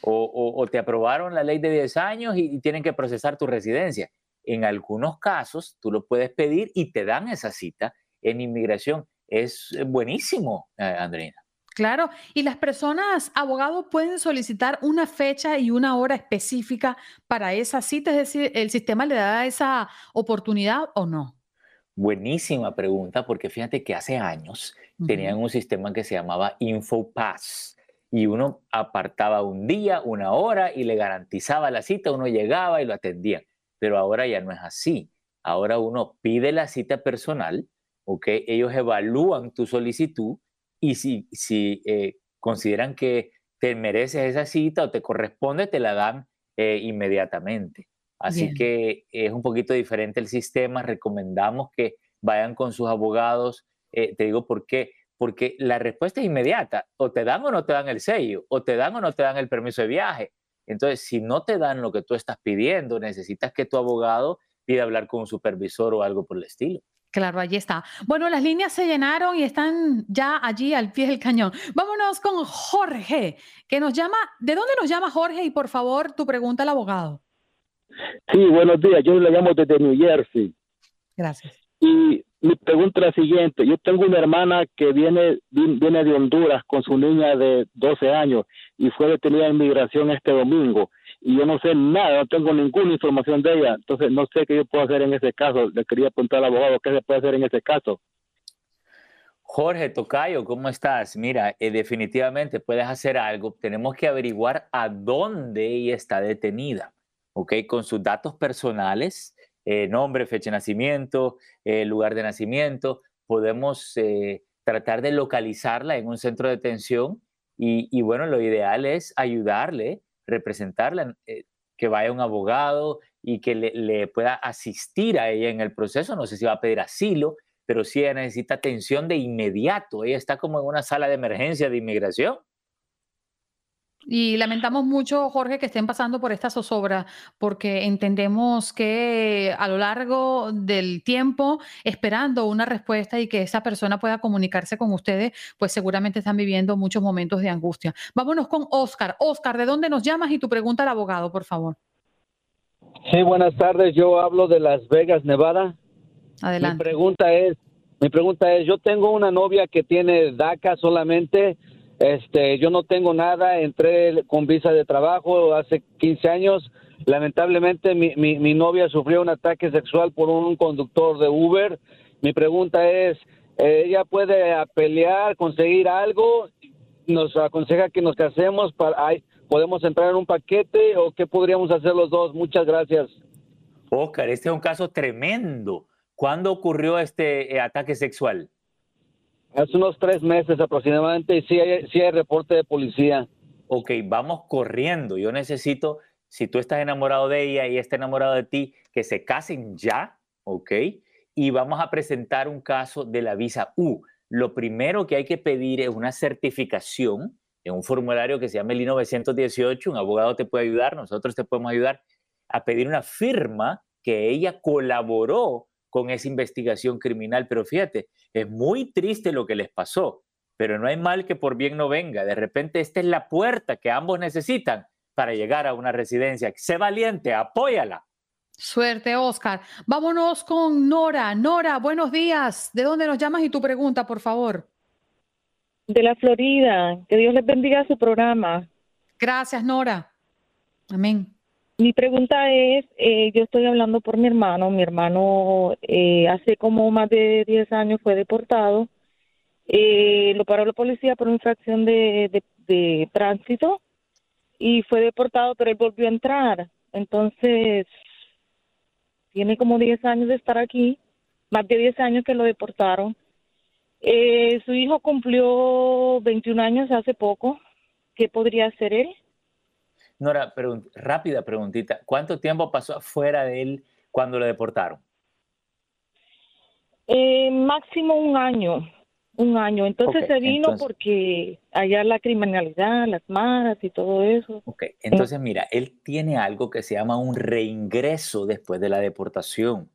O, te aprobaron la ley de 10 años y, tienen que procesar tu residencia. En algunos casos, tú lo puedes pedir y te dan esa cita en inmigración. Es buenísimo, eh, Andreina. Claro, y las personas, abogados, pueden solicitar una fecha y una hora específica para esa cita, es decir, ¿el sistema le da esa oportunidad o no? Buenísima pregunta, porque fíjate que hace años tenían un sistema que se llamaba InfoPass y uno apartaba un día, una hora y le garantizaba la cita, uno llegaba y lo atendía. Pero ahora ya no es así. Ahora uno pide la cita personal, ¿ok? Ellos evalúan tu solicitud y si, si eh, consideran que te mereces esa cita o te corresponde, te la dan eh, inmediatamente. Así que es un poquito diferente el sistema. Recomendamos que vayan con sus abogados. Eh, te digo por qué. Porque la respuesta es inmediata. O te dan o no te dan el sello, o te dan o no te dan el permiso de viaje. Entonces, si no te dan lo que tú estás pidiendo, necesitas que tu abogado pida hablar con un supervisor o algo por el estilo. Claro, allí está. Bueno, las líneas se llenaron y están ya allí al pie del cañón. Vámonos con Jorge, que nos llama. ¿De dónde nos llama Jorge? Y por favor, tu pregunta al abogado. Sí, buenos días. Yo le llamo desde New Jersey. Gracias. Y mi pregunta es la siguiente. Yo tengo una hermana que viene, viene de Honduras con su niña de 12 años y fue detenida en migración este domingo y yo no sé nada, no tengo ninguna información de ella, entonces no sé qué yo puedo hacer en ese caso. Le quería preguntar al abogado qué se puede hacer en ese caso. Jorge Tocayo, ¿cómo estás? Mira, eh, definitivamente puedes hacer algo. Tenemos que averiguar a dónde ella está detenida, ¿ok? Con sus datos personales, eh, nombre, fecha de nacimiento, eh, lugar de nacimiento, podemos tratar de localizarla en un centro de detención y bueno, lo ideal es ayudarle representarla, eh, que vaya un abogado y que le, pueda asistir a ella en el proceso. No sé si va a pedir asilo, pero si ella necesita atención de inmediato. Ella está como en una sala de emergencia de inmigración y lamentamos mucho, Jorge, que estén pasando por esta zozobra, porque entendemos que a lo largo del tiempo, esperando una respuesta y que esa persona pueda comunicarse con ustedes, pues seguramente están viviendo muchos momentos de angustia. Vámonos con Oscar. Oscar, ¿de dónde nos llamas? Y tu pregunta al abogado, por favor. Sí, buenas tardes. Yo hablo de Las Vegas, Nevada. Adelante. Mi pregunta es, mi pregunta es, yo tengo una novia que tiene DACA solamente este, yo no tengo nada, entré con visa de trabajo hace 15 años. Lamentablemente mi, mi, novia sufrió un ataque sexual por un conductor de Uber. Mi pregunta es, ¿ella puede pelear, conseguir algo? ¿Nos aconseja que nos casemos? Para, ¿Podemos entrar en un paquete o qué podríamos hacer los dos? Muchas gracias. Oscar, este es un caso tremendo. ¿Cuándo ocurrió este eh, ataque sexual? Hace unos tres meses aproximadamente y sí hay, sí hay reporte de policía. Ok, vamos corriendo. Yo necesito, si tú estás enamorado de ella y está enamorado de ti, que se casen ya, ok. Y vamos a presentar un caso de la visa U. Lo primero que hay que pedir es una certificación en un formulario que se llama el I-918. Un abogado te puede ayudar, nosotros te podemos ayudar a pedir una firma que ella colaboró con esa investigación criminal. Pero fíjate, es muy triste lo que les pasó. pero no hay mal que por bien no venga. De repente esta es la puerta que ambos necesitan para llegar a una residencia. Sé valiente, apóyala. Suerte, Oscar. Vámonos con Nora. Nora, buenos días. ¿De dónde nos llamas y tu pregunta, por favor? De la Florida. Que Dios les bendiga su programa. Gracias, Nora. Amén. Mi pregunta es, eh, yo estoy hablando por mi hermano. Mi hermano eh, hace como más de 10 años fue deportado. Eh, lo paró la policía por infracción de, de tránsito y fue deportado, pero él volvió a entrar. Entonces, tiene como 10 años de estar aquí, más de 10 años que lo deportaron. Eh, su hijo cumplió 21 años hace poco. ¿Qué podría hacer él? Nora, rápida preguntita. ¿Cuánto tiempo pasó afuera de él cuando lo deportaron? Eh, máximo un año un año. Entonces se vino porque allá la criminalidad, las maras y todo eso. Ok, entonces mira, él tiene algo que se llama un reingreso después de la deportación.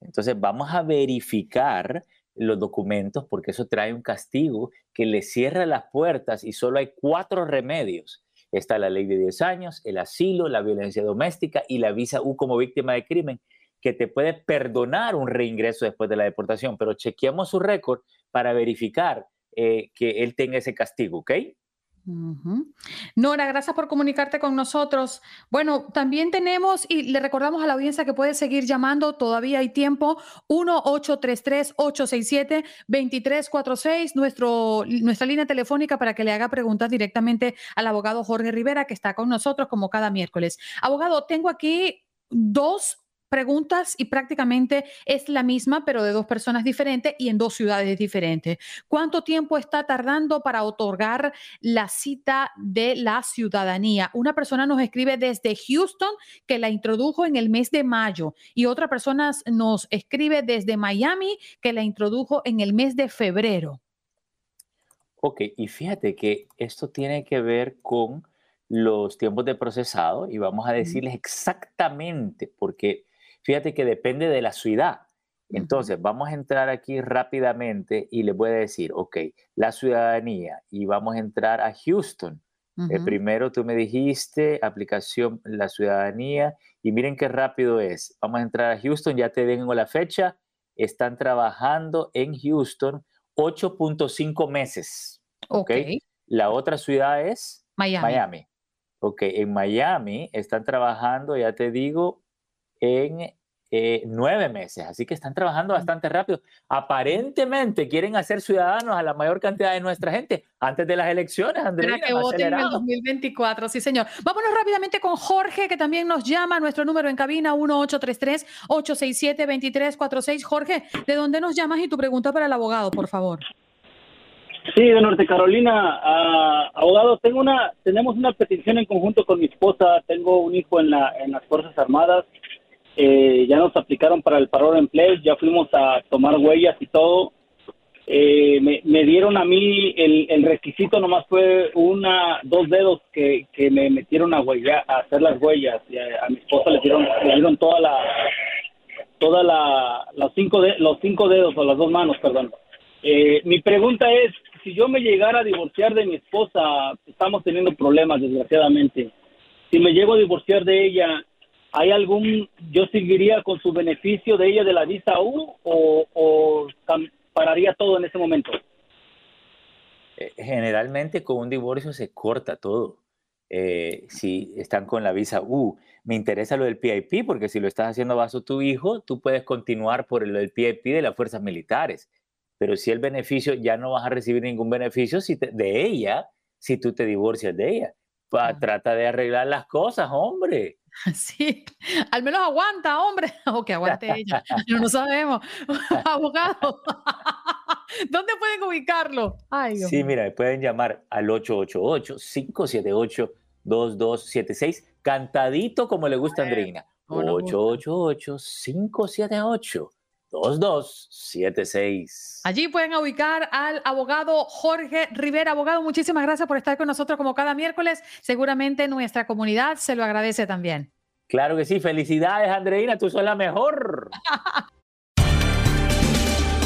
Entonces vamos a verificar los documentos porque eso trae un castigo que le cierra las puertas y solo hay cuatro remedios. Está la ley de 10 años, el asilo, la violencia doméstica y la visa U como víctima de crimen que te puede perdonar un reingreso después de la deportación, pero chequeamos su récord para verificar eh, que él tenga ese castigo, ¿ok? Nora, gracias por comunicarte con nosotros. Bueno, también tenemos y le recordamos a la audiencia que puede seguir llamando, todavía hay tiempo, 1-833-867-2346, nuestra línea telefónica para que le haga preguntas directamente al abogado Jorge Rivera, que está con nosotros como cada miércoles. Abogado, tengo aquí dos preguntas y prácticamente es la misma, pero de dos personas diferentes y en dos ciudades diferentes. ¿Cuánto tiempo está tardando para otorgar la cita de la ciudadanía? Una persona nos escribe desde Houston que la introdujo en el mes de mayo y otra persona nos escribe desde Miami que la introdujo en el mes de febrero. Ok, y fíjate que esto tiene que ver con los tiempos de procesado y vamos a decirles exactamente porque Fíjate que depende de la ciudad. Entonces, vamos a entrar aquí rápidamente y les voy a decir, ok, la ciudadanía y vamos a entrar a Houston. Eh, primero tú me dijiste aplicación la ciudadanía y miren qué rápido es. Vamos a entrar a Houston, ya te tengo la fecha. Están trabajando en Houston 8.5 meses. Ok. La otra ciudad es Miami. Miami. Ok, en Miami están trabajando, ya te digo, en eh, nueve meses, así que están trabajando bastante rápido. Aparentemente quieren hacer ciudadanos a la mayor cantidad de nuestra gente antes de las elecciones, Andrea. Para que voten en el 2024, sí señor. Vámonos rápidamente con Jorge, que también nos llama, nuestro número en cabina 1833-867-2346. Jorge, ¿de dónde nos llamas y tu pregunta para el abogado, por favor? Sí, de Norte Carolina, uh, abogado, tengo una, tenemos una petición en conjunto con mi esposa, tengo un hijo en, la, en las Fuerzas Armadas, eh, ya nos aplicaron para el paro de empleo, ya fuimos a tomar huellas y todo. Eh, me, dieron a mí el, requisito, nomás fue una, dos dedos que, que me metieron a, huella, a hacer las huellas. Y a, mi esposa le dieron, le dieron toda la, toda la, los cinco, de, los cinco dedos o las dos manos, perdón. Eh, mi pregunta es, si yo me llegara a divorciar de mi esposa, estamos teniendo problemas, desgraciadamente. Si me llego a divorciar de ella, ¿hay algún, yo seguiría con su beneficio de ella de la visa U o, pararía todo en ese momento? Eh, generalmente con un divorcio se corta todo. Eh, si están con la visa U. Me interesa lo del PIP porque si lo estás haciendo bajo tu hijo, tú puedes continuar por el, el PIP de las fuerzas militares. Pero si el beneficio, ya no vas a recibir ningún beneficio si de ella si tú te divorcias de ella. trata de arreglar las cosas, hombre. Sí, al menos aguanta, hombre. O que aguante ella. No, no sabemos. Abogado. ¿Dónde pueden ubicarlo? sí, mira, pueden llamar al 888-578-2276. Cantadito como le gusta a Andreina. 888-578. 2276. Allí pueden ubicar al abogado Jorge Rivera. Abogado, muchísimas gracias por estar con nosotros como cada miércoles. Seguramente nuestra comunidad se lo agradece también. Claro que sí. Felicidades, Andreina. Tú sos la mejor.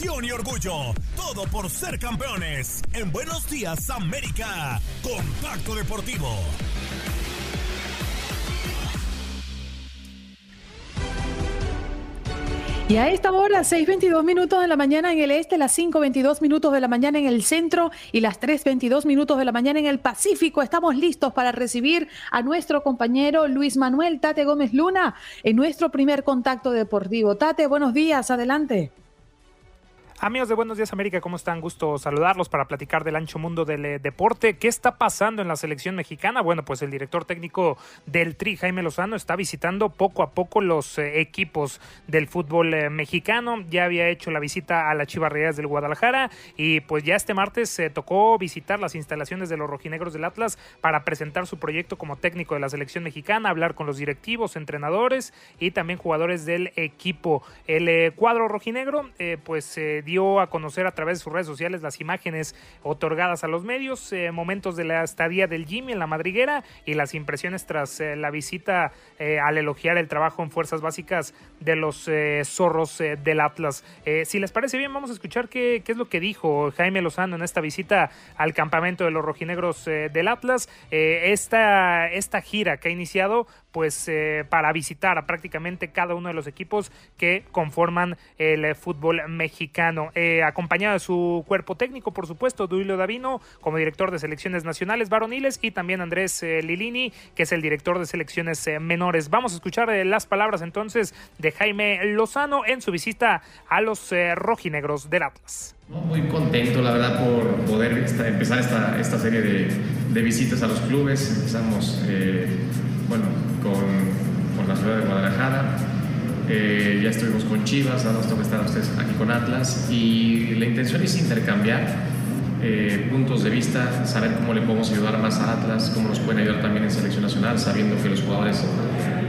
Y orgullo. Todo por ser campeones. En Buenos Días, América. Contacto Deportivo. Y a esta hora, 6.22 minutos de la mañana en el este, las 5.22 minutos de la mañana en el centro y las 3.22 minutos de la mañana en el Pacífico, estamos listos para recibir a nuestro compañero Luis Manuel Tate Gómez Luna en nuestro primer contacto deportivo. Tate, buenos días, adelante. Amigos de Buenos Días América, ¿cómo están? Gusto saludarlos para platicar del ancho mundo del eh, deporte. ¿Qué está pasando en la selección mexicana? Bueno, pues el director técnico del Tri, Jaime Lozano, está visitando poco a poco los eh, equipos del fútbol eh, mexicano. Ya había hecho la visita a las Chivas Reales del Guadalajara y pues ya este martes se tocó visitar las instalaciones de los rojinegros del Atlas para presentar su proyecto como técnico de la selección mexicana, hablar con los directivos, entrenadores y también jugadores del equipo. El cuadro rojinegro, pues dio a conocer a través de sus redes sociales las imágenes otorgadas a los medios, eh, momentos de la estadía del Jimmy en la madriguera y las impresiones tras eh, la visita eh, al elogiar el trabajo en fuerzas básicas de los zorros del Atlas. si les parece bien, vamos a escuchar qué, qué, es lo que dijo Jaime Lozano en esta visita al campamento de los rojinegros del Atlas. esta, esta gira que ha iniciado pues para visitar a prácticamente cada uno de los equipos que conforman el fútbol mexicano. Eh, acompañado de su cuerpo técnico, por supuesto, Duilio Davino, como director de selecciones nacionales varoniles, y también Andrés eh, Lilini, que es el director de selecciones eh, menores. Vamos a escuchar las palabras entonces de Jaime Lozano en su visita a los rojinegros del Atlas. Muy contento, la verdad, por poder empezar esta, esta serie de, visitas a los clubes. Empezamos, bueno, con, con la ciudad de Guadalajara, eh, ya estuvimos con Chivas, ahora nos toca estar ustedes aquí con Atlas. Y la intención es intercambiar eh, puntos de vista, saber cómo le podemos ayudar más a Atlas, cómo nos pueden ayudar también en selección nacional, sabiendo que los jugadores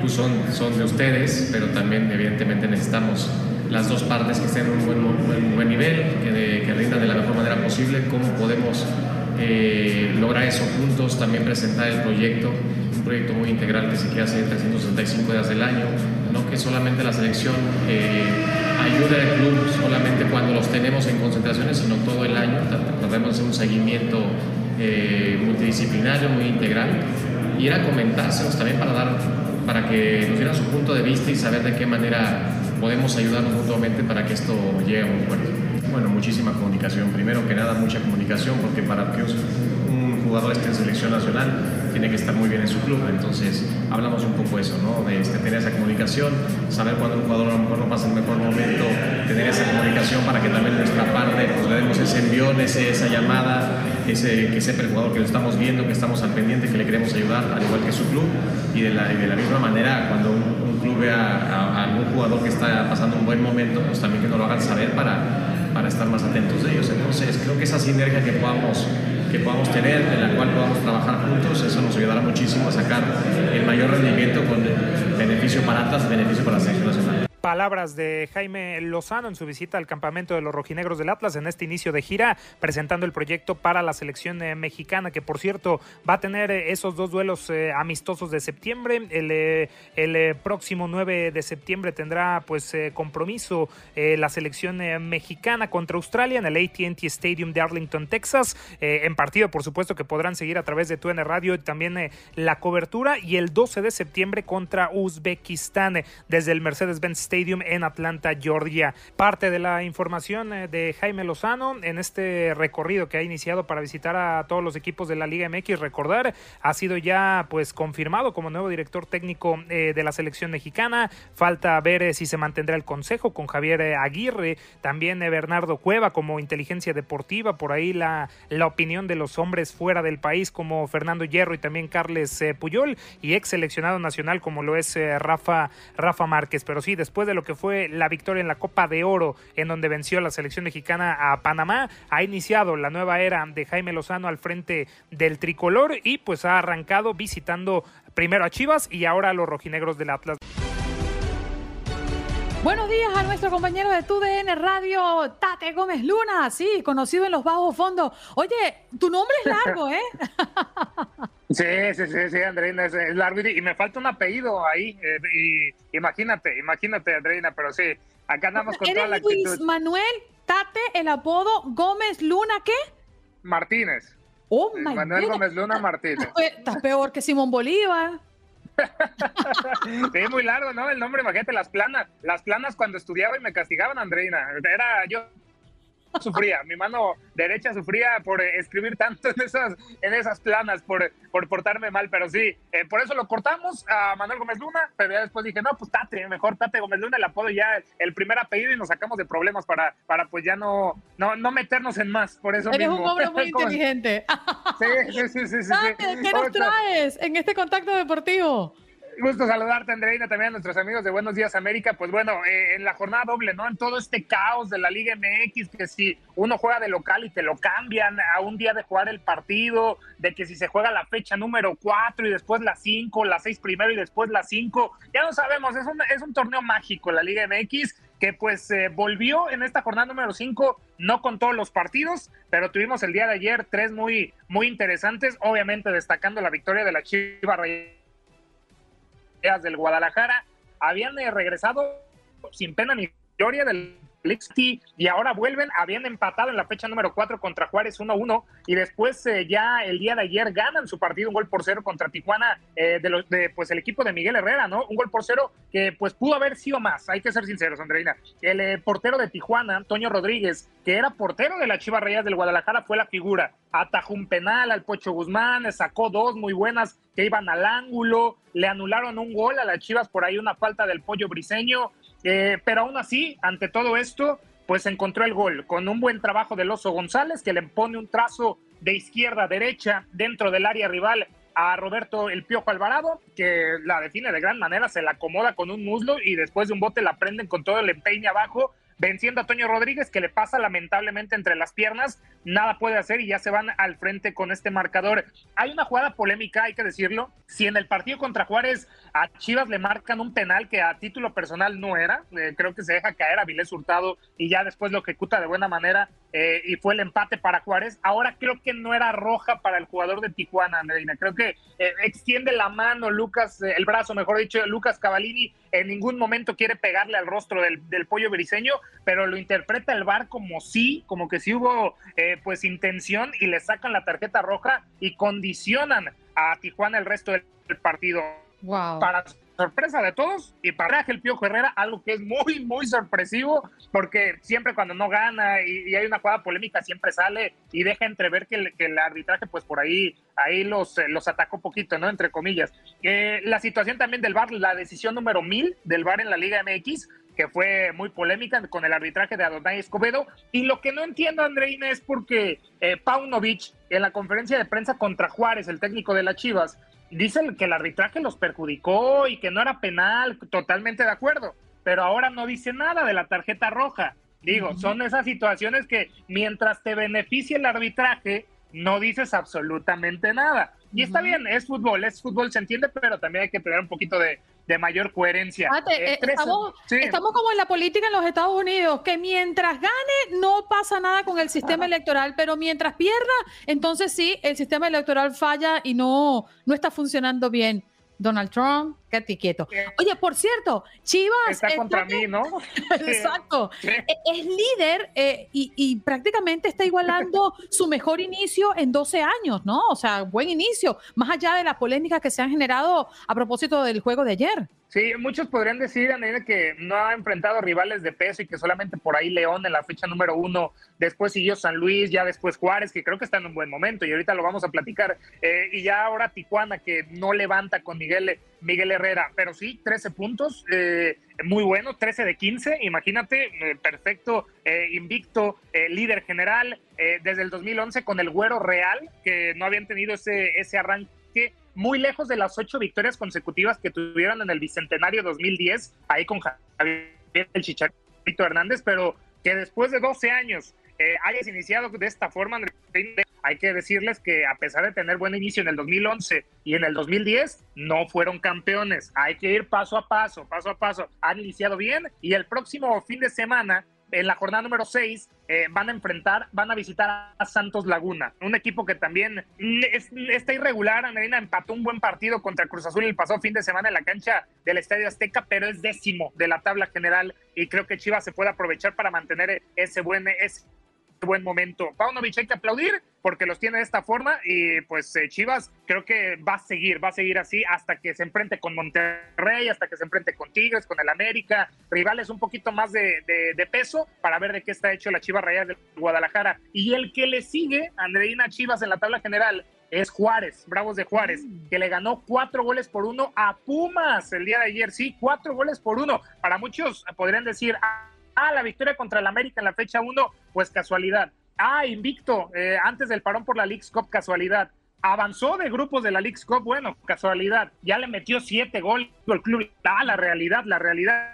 pues, son, son de ustedes, pero también evidentemente necesitamos las dos partes que estén en un buen, buen, nivel, que, que, rindan de la mejor manera posible, cómo podemos eh, lograr eso juntos, también presentar el proyecto, un proyecto muy integral que se quiere hacer 365 días del año, no que solamente la selección eh, ayude al club solamente cuando los tenemos en concentraciones, sino todo el año. Tratamos de hacer un seguimiento eh, multidisciplinario, muy integral. Y era comentárselos también para, dar, para que nos dieran su punto de vista y saber de qué manera podemos ayudarnos mutuamente para que esto llegue a un puerto. Bueno, muchísima comunicación. Primero que nada, mucha comunicación, porque para que un jugador esté en selección nacional, tiene que estar muy bien en su club. Entonces, hablamos un poco eso, ¿no? De este, tener esa comunicación, saber cuando un jugador a lo mejor no pasa el mejor momento, tener esa comunicación para que también nuestra parte pues, le demos ese envión, ese, esa llamada, ese, que sepa el jugador que lo estamos viendo, que estamos al pendiente, que le queremos ayudar, al igual que su club. Y de la, de la misma manera, cuando un, club vea a, a, algún jugador que está pasando un buen momento, pues también que nos lo hagan saber para, para estar más atentos de ellos. Entonces, creo que esa sinergia que podamos que podamos tener, en la cual podamos trabajar juntos, eso nos ayudará muchísimo a sacar el mayor rendimiento con beneficio para Atlas, beneficio para la selección nacional. Palabras de Jaime Lozano en su visita al campamento de los rojinegros del Atlas en este inicio de gira, presentando el proyecto para la selección eh, mexicana, que por cierto va a tener eh, esos dos duelos eh, amistosos de septiembre. El, el próximo 9 de septiembre tendrá pues compromiso la selección mexicana contra Australia en el ATT Stadium de Arlington, Texas, en partido por supuesto que podrán seguir a través de TUN Radio y también la cobertura y el 12 de septiembre contra Uzbekistán desde el Mercedes-Benz Stadium en Atlanta, Georgia. Parte de la información eh, de Jaime Lozano en este recorrido que ha iniciado para visitar a todos los equipos de la Liga MX. Recordar, ha sido ya pues confirmado como nuevo director técnico eh, de la selección mexicana. Falta ver eh, si se mantendrá el consejo con Javier Aguirre, también Bernardo Cueva como inteligencia deportiva, por ahí la, la opinión de los hombres fuera del país como Fernando Hierro y también Carles Puyol y ex seleccionado nacional como lo es Rafa, Rafa Márquez. Pero sí, después después de lo que fue la victoria en la Copa de Oro, en donde venció la selección mexicana a Panamá, ha iniciado la nueva era de Jaime Lozano al frente del tricolor y pues ha arrancado visitando primero a Chivas y ahora a los rojinegros del Atlas. Buenos días a nuestro compañero de TUDN Radio, Tate Gómez Luna, sí, conocido en los bajos fondos. Oye, tu nombre es largo, ¿eh? Sí, sí, sí, sí, Andreina, es, largo y, me falta un apellido ahí. Eh, y, imagínate, imagínate, Andreina, pero sí, acá andamos con toda la actitud. Luis Manuel Tate, el apodo Gómez Luna, ¿qué? Martínez. Oh, my Manuel Gómez Luna Martínez. Estás peor que Simón Bolívar. sí, muy largo, ¿no? El nombre, imagínate, las planas. Las planas cuando estudiaba y me castigaban, Andreina. Era yo sufría, mi mano derecha sufría por escribir tanto en esas, en esas planas, por, por portarme mal, pero sí, eh, por eso lo cortamos a Manuel Gómez Luna, pero ya después dije, no, pues Tate, mejor Tate Gómez Luna, le apodo ya el primer apellido y nos sacamos de problemas para, para pues ya no, no, no meternos en más, por eso Eres mismo. un hombre muy inteligente. sí, sí, sí, sí, sí, ¿Qué nos traes en este contacto deportivo? Gusto saludarte, Andreina, también a nuestros amigos de Buenos Días América. Pues bueno, eh, en la jornada doble, ¿no? En todo este caos de la Liga MX, que si uno juega de local y te lo cambian a un día de jugar el partido, de que si se juega la fecha número 4 y después la 5, la 6 primero y después la 5, ya no sabemos, es un, es un torneo mágico la Liga MX que pues eh, volvió en esta jornada número 5, no con todos los partidos, pero tuvimos el día de ayer tres muy, muy interesantes, obviamente destacando la victoria de la Chivas del Guadalajara habían eh, regresado sin pena ni gloria del y ahora vuelven, habían empatado en la fecha número 4 contra Juárez 1-1 y después eh, ya el día de ayer ganan su partido un gol por cero contra Tijuana eh, de, los, de pues el equipo de Miguel Herrera, ¿no? Un gol por cero que pues pudo haber sido más, hay que ser sinceros, Andreina. El portero de Tijuana, Antonio Rodríguez, que era portero de la Chivas Reyes del Guadalajara, fue la figura. Atajó un penal al Pocho Guzmán, sacó dos muy buenas que iban al ángulo, le anularon un gol a las Chivas por ahí, una falta del Pollo Briseño eh, pero aún así, ante todo esto, pues encontró el gol con un buen trabajo del Oso González, que le pone un trazo de izquierda a derecha dentro del área rival a Roberto El Piojo Alvarado, que la define de gran manera, se la acomoda con un muslo y después de un bote la prenden con todo el empeine abajo venciendo a Toño Rodríguez, que le pasa lamentablemente entre las piernas, nada puede hacer y ya se van al frente con este marcador. Hay una jugada polémica, hay que decirlo, si en el partido contra Juárez a Chivas le marcan un penal que a título personal no era, eh, creo que se deja caer a Vilés Hurtado y ya después lo ejecuta de buena manera eh, y fue el empate para Juárez. Ahora creo que no era roja para el jugador de Tijuana, Medina. Creo que eh, extiende la mano Lucas, el brazo, mejor dicho, Lucas Cavallini en ningún momento quiere pegarle al rostro del, pollo briseño, pero lo interpreta el VAR como sí, como que sí hubo eh, pues intención y le sacan la tarjeta roja y condicionan a Tijuana el resto del partido. Wow. Para sorpresa de todos y para el Piojo Herrera, algo que es muy, muy sorpresivo, porque siempre cuando no gana y, hay una jugada polémica, siempre sale y deja entrever que el, que el arbitraje, pues por ahí, ahí los, eh, los atacó un poquito, ¿no? Entre comillas. Eh, la situación también del VAR, la decisión número mil del VAR en la Liga MX, que fue muy polémica con el arbitraje de Adonai Escobedo. Y lo que no entiendo, Andreina, es porque eh, Paunovic, en la conferencia de prensa contra Juárez, el técnico de las Chivas, dice que el arbitraje los perjudicó y que no era penal, totalmente de acuerdo, pero ahora no dice nada de la tarjeta roja. Digo, son esas situaciones que mientras te beneficie el arbitraje, no dices absolutamente nada. Y está bien, es fútbol, es fútbol, se entiende, pero también hay que tener un poquito de, de mayor coherencia. Eh, eh, estamos, estamos, como en la política en los Estados Unidos, que mientras gane no pasa nada con el sistema electoral, pero mientras pierda, entonces sí, el sistema electoral falla y no, no está funcionando bien. Donald Trump, quédate quieto. Oye, por cierto, Chivas... Está contra mí, ¿no? Exacto. E-, es líder eh, y, prácticamente está igualando su mejor inicio en 12 años, ¿no? O sea, buen inicio, más allá de la polémica que se han generado a propósito del juego de ayer. Sí, muchos podrían decir, Anel, que no ha enfrentado rivales de peso y que solamente por ahí León en la fecha número uno, después siguió San Luis, ya después Juárez, que creo que está en un buen momento y ahorita lo vamos a platicar, eh, y ya ahora Tijuana, que no levanta con Miguel, Miguel Herrera, pero sí, 13 puntos, eh, muy bueno, 13 de 15, imagínate, eh, perfecto, invicto, líder general, desde el 2011 con el Güero Real, que no habían tenido ese, ese arranque muy lejos de las ocho victorias consecutivas que tuvieron en el Bicentenario 2010, ahí con Javier el Chicharito Hernández, pero que después de 12 años eh, hayas iniciado de esta forma, hay que decirles que a pesar de tener buen inicio en el 2011 y en el 2010, no fueron campeones. Hay que ir paso a paso, paso a paso. Han iniciado bien y el próximo fin de semana en la jornada número 6 eh, van a enfrentar, van a visitar a Santos Laguna, un equipo que también está irregular. Andreina empató un buen partido contra Cruz Azul el pasado fin de semana en la cancha del Estadio Azteca, pero es décimo de la tabla general y creo que Chivas se puede aprovechar para mantener ese buen, ese buen momento. Paunovic hay que aplaudir porque los tiene de esta forma y pues eh, Chivas creo que va a seguir, va a seguir así hasta que se enfrente con Monterrey, hasta que se enfrente con Tigres, con el América, rivales un poquito más de, peso para ver de qué está hecho la Chivas Rayas de Guadalajara. Y el que le sigue, Andreina Chivas en la tabla general, es Juárez, Bravos de Juárez, que le ganó cuatro goles por uno a Pumas el día de ayer. Sí, cuatro goles por uno. Para muchos podrían decir, Ah, la victoria contra el América en la fecha 1, pues casualidad. Ah, invicto, eh, antes del parón por la League's Cup, casualidad. Avanzó de grupos de la League's Cup, bueno, casualidad. Ya le metió siete goles al club. Ah, la realidad, la realidad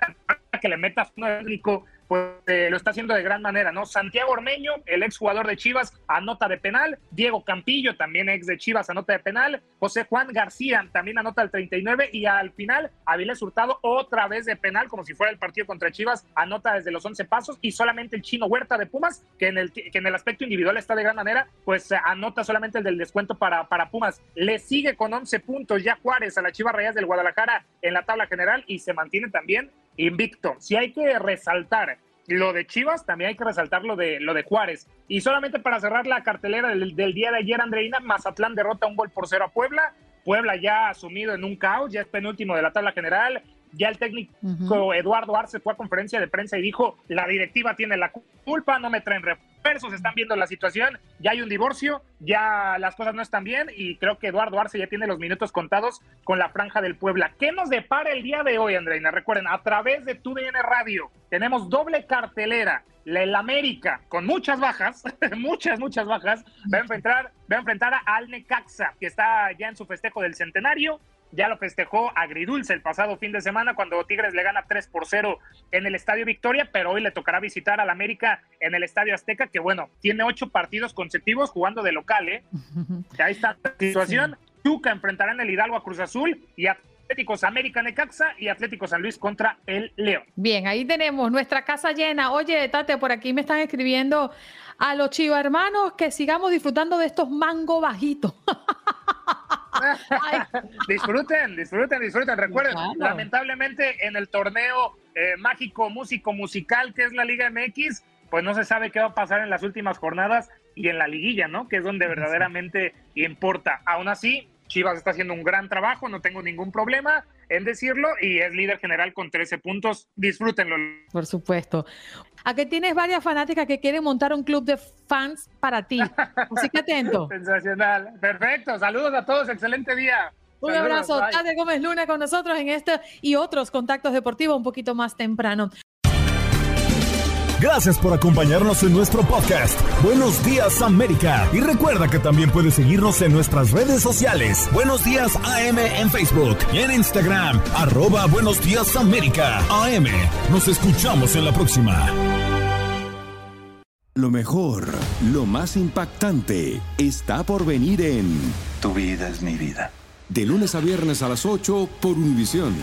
que le meta un técnico pues eh, lo está haciendo de gran manera, ¿no? Santiago Ormeño, el exjugador de Chivas, anota de penal. Diego Campillo, también ex de Chivas, anota de penal. José Juan García también anota el 39. Y al final, Avilés Hurtado, otra vez de penal, como si fuera el partido contra Chivas, anota desde los 11 pasos. Y solamente el chino Huerta de Pumas, que en el, que en el aspecto individual está de gran manera, pues eh, anota solamente el del descuento para, para Pumas. Le sigue con 11 puntos ya Juárez a la Chivas Rayas del Guadalajara en la tabla general y se mantiene también invicto. Si hay que resaltar lo de Chivas, también hay que resaltar lo de, lo de Juárez. Y solamente para cerrar la cartelera del, día de ayer, Andreina, Mazatlán derrota un gol por cero a Puebla. Puebla ya asumido en un caos, ya es penúltimo de la tabla general. Ya el técnico Eduardo Arce fue a conferencia de prensa y dijo, la directiva tiene la culpa, no me traen refuerzos, están viendo la situación, ya hay un divorcio, ya las cosas no están bien y creo que Eduardo Arce ya tiene los minutos contados con la franja del Puebla. ¿Qué nos depara el día de hoy, Andreina? Recuerden, a través de TUDN Radio tenemos doble cartelera. El América, con muchas bajas, muchas, muchas bajas, va a enfrentar, va a, enfrentar a Al Necaxa, que está ya en su festejo del centenario ya lo festejó agridulce el pasado fin de semana cuando Tigres le gana 3 por 0 en el Estadio Victoria, pero hoy le tocará visitar al América en el Estadio Azteca, que bueno, tiene ocho partidos consecutivos jugando de local, ¿eh? Ahí está la situación. Tuca enfrentará en el Hidalgo a Cruz Azul y Atléticos América Necaxa y Atlético San Luis contra el León. Bien, ahí tenemos nuestra casa llena. Oye, Tate, por aquí me están escribiendo a los chiva hermanos que sigamos disfrutando de estos mango bajitos. disfruten, disfruten, disfruten. Recuerden, lamentablemente en el torneo eh, mágico, músico, musical que es la Liga MX, pues no se sabe qué va a pasar en las últimas jornadas y en la liguilla, ¿no? Que es donde verdaderamente importa. Aún así, Chivas está haciendo un gran trabajo, no tengo ningún problema en decirlo y es líder general con 13 puntos. Disfrútenlo. Por supuesto. A que tienes varias fanáticas que quieren montar un club de fans para ti. Así que atento. Sensacional. Perfecto. Saludos a todos. Excelente día. Un abrazo. Tade Gómez Luna con nosotros en este y otros contactos deportivos un poquito más temprano. Gracias por acompañarnos en nuestro podcast. Buenos días América. Y recuerda que también puedes seguirnos en nuestras redes sociales. Buenos días AM en Facebook y en Instagram. Arroba Buenos días América. AM. Nos escuchamos en la próxima. Lo mejor, lo más impactante, está por venir en Tu vida es mi vida. De lunes a viernes a las 8 por Univisión.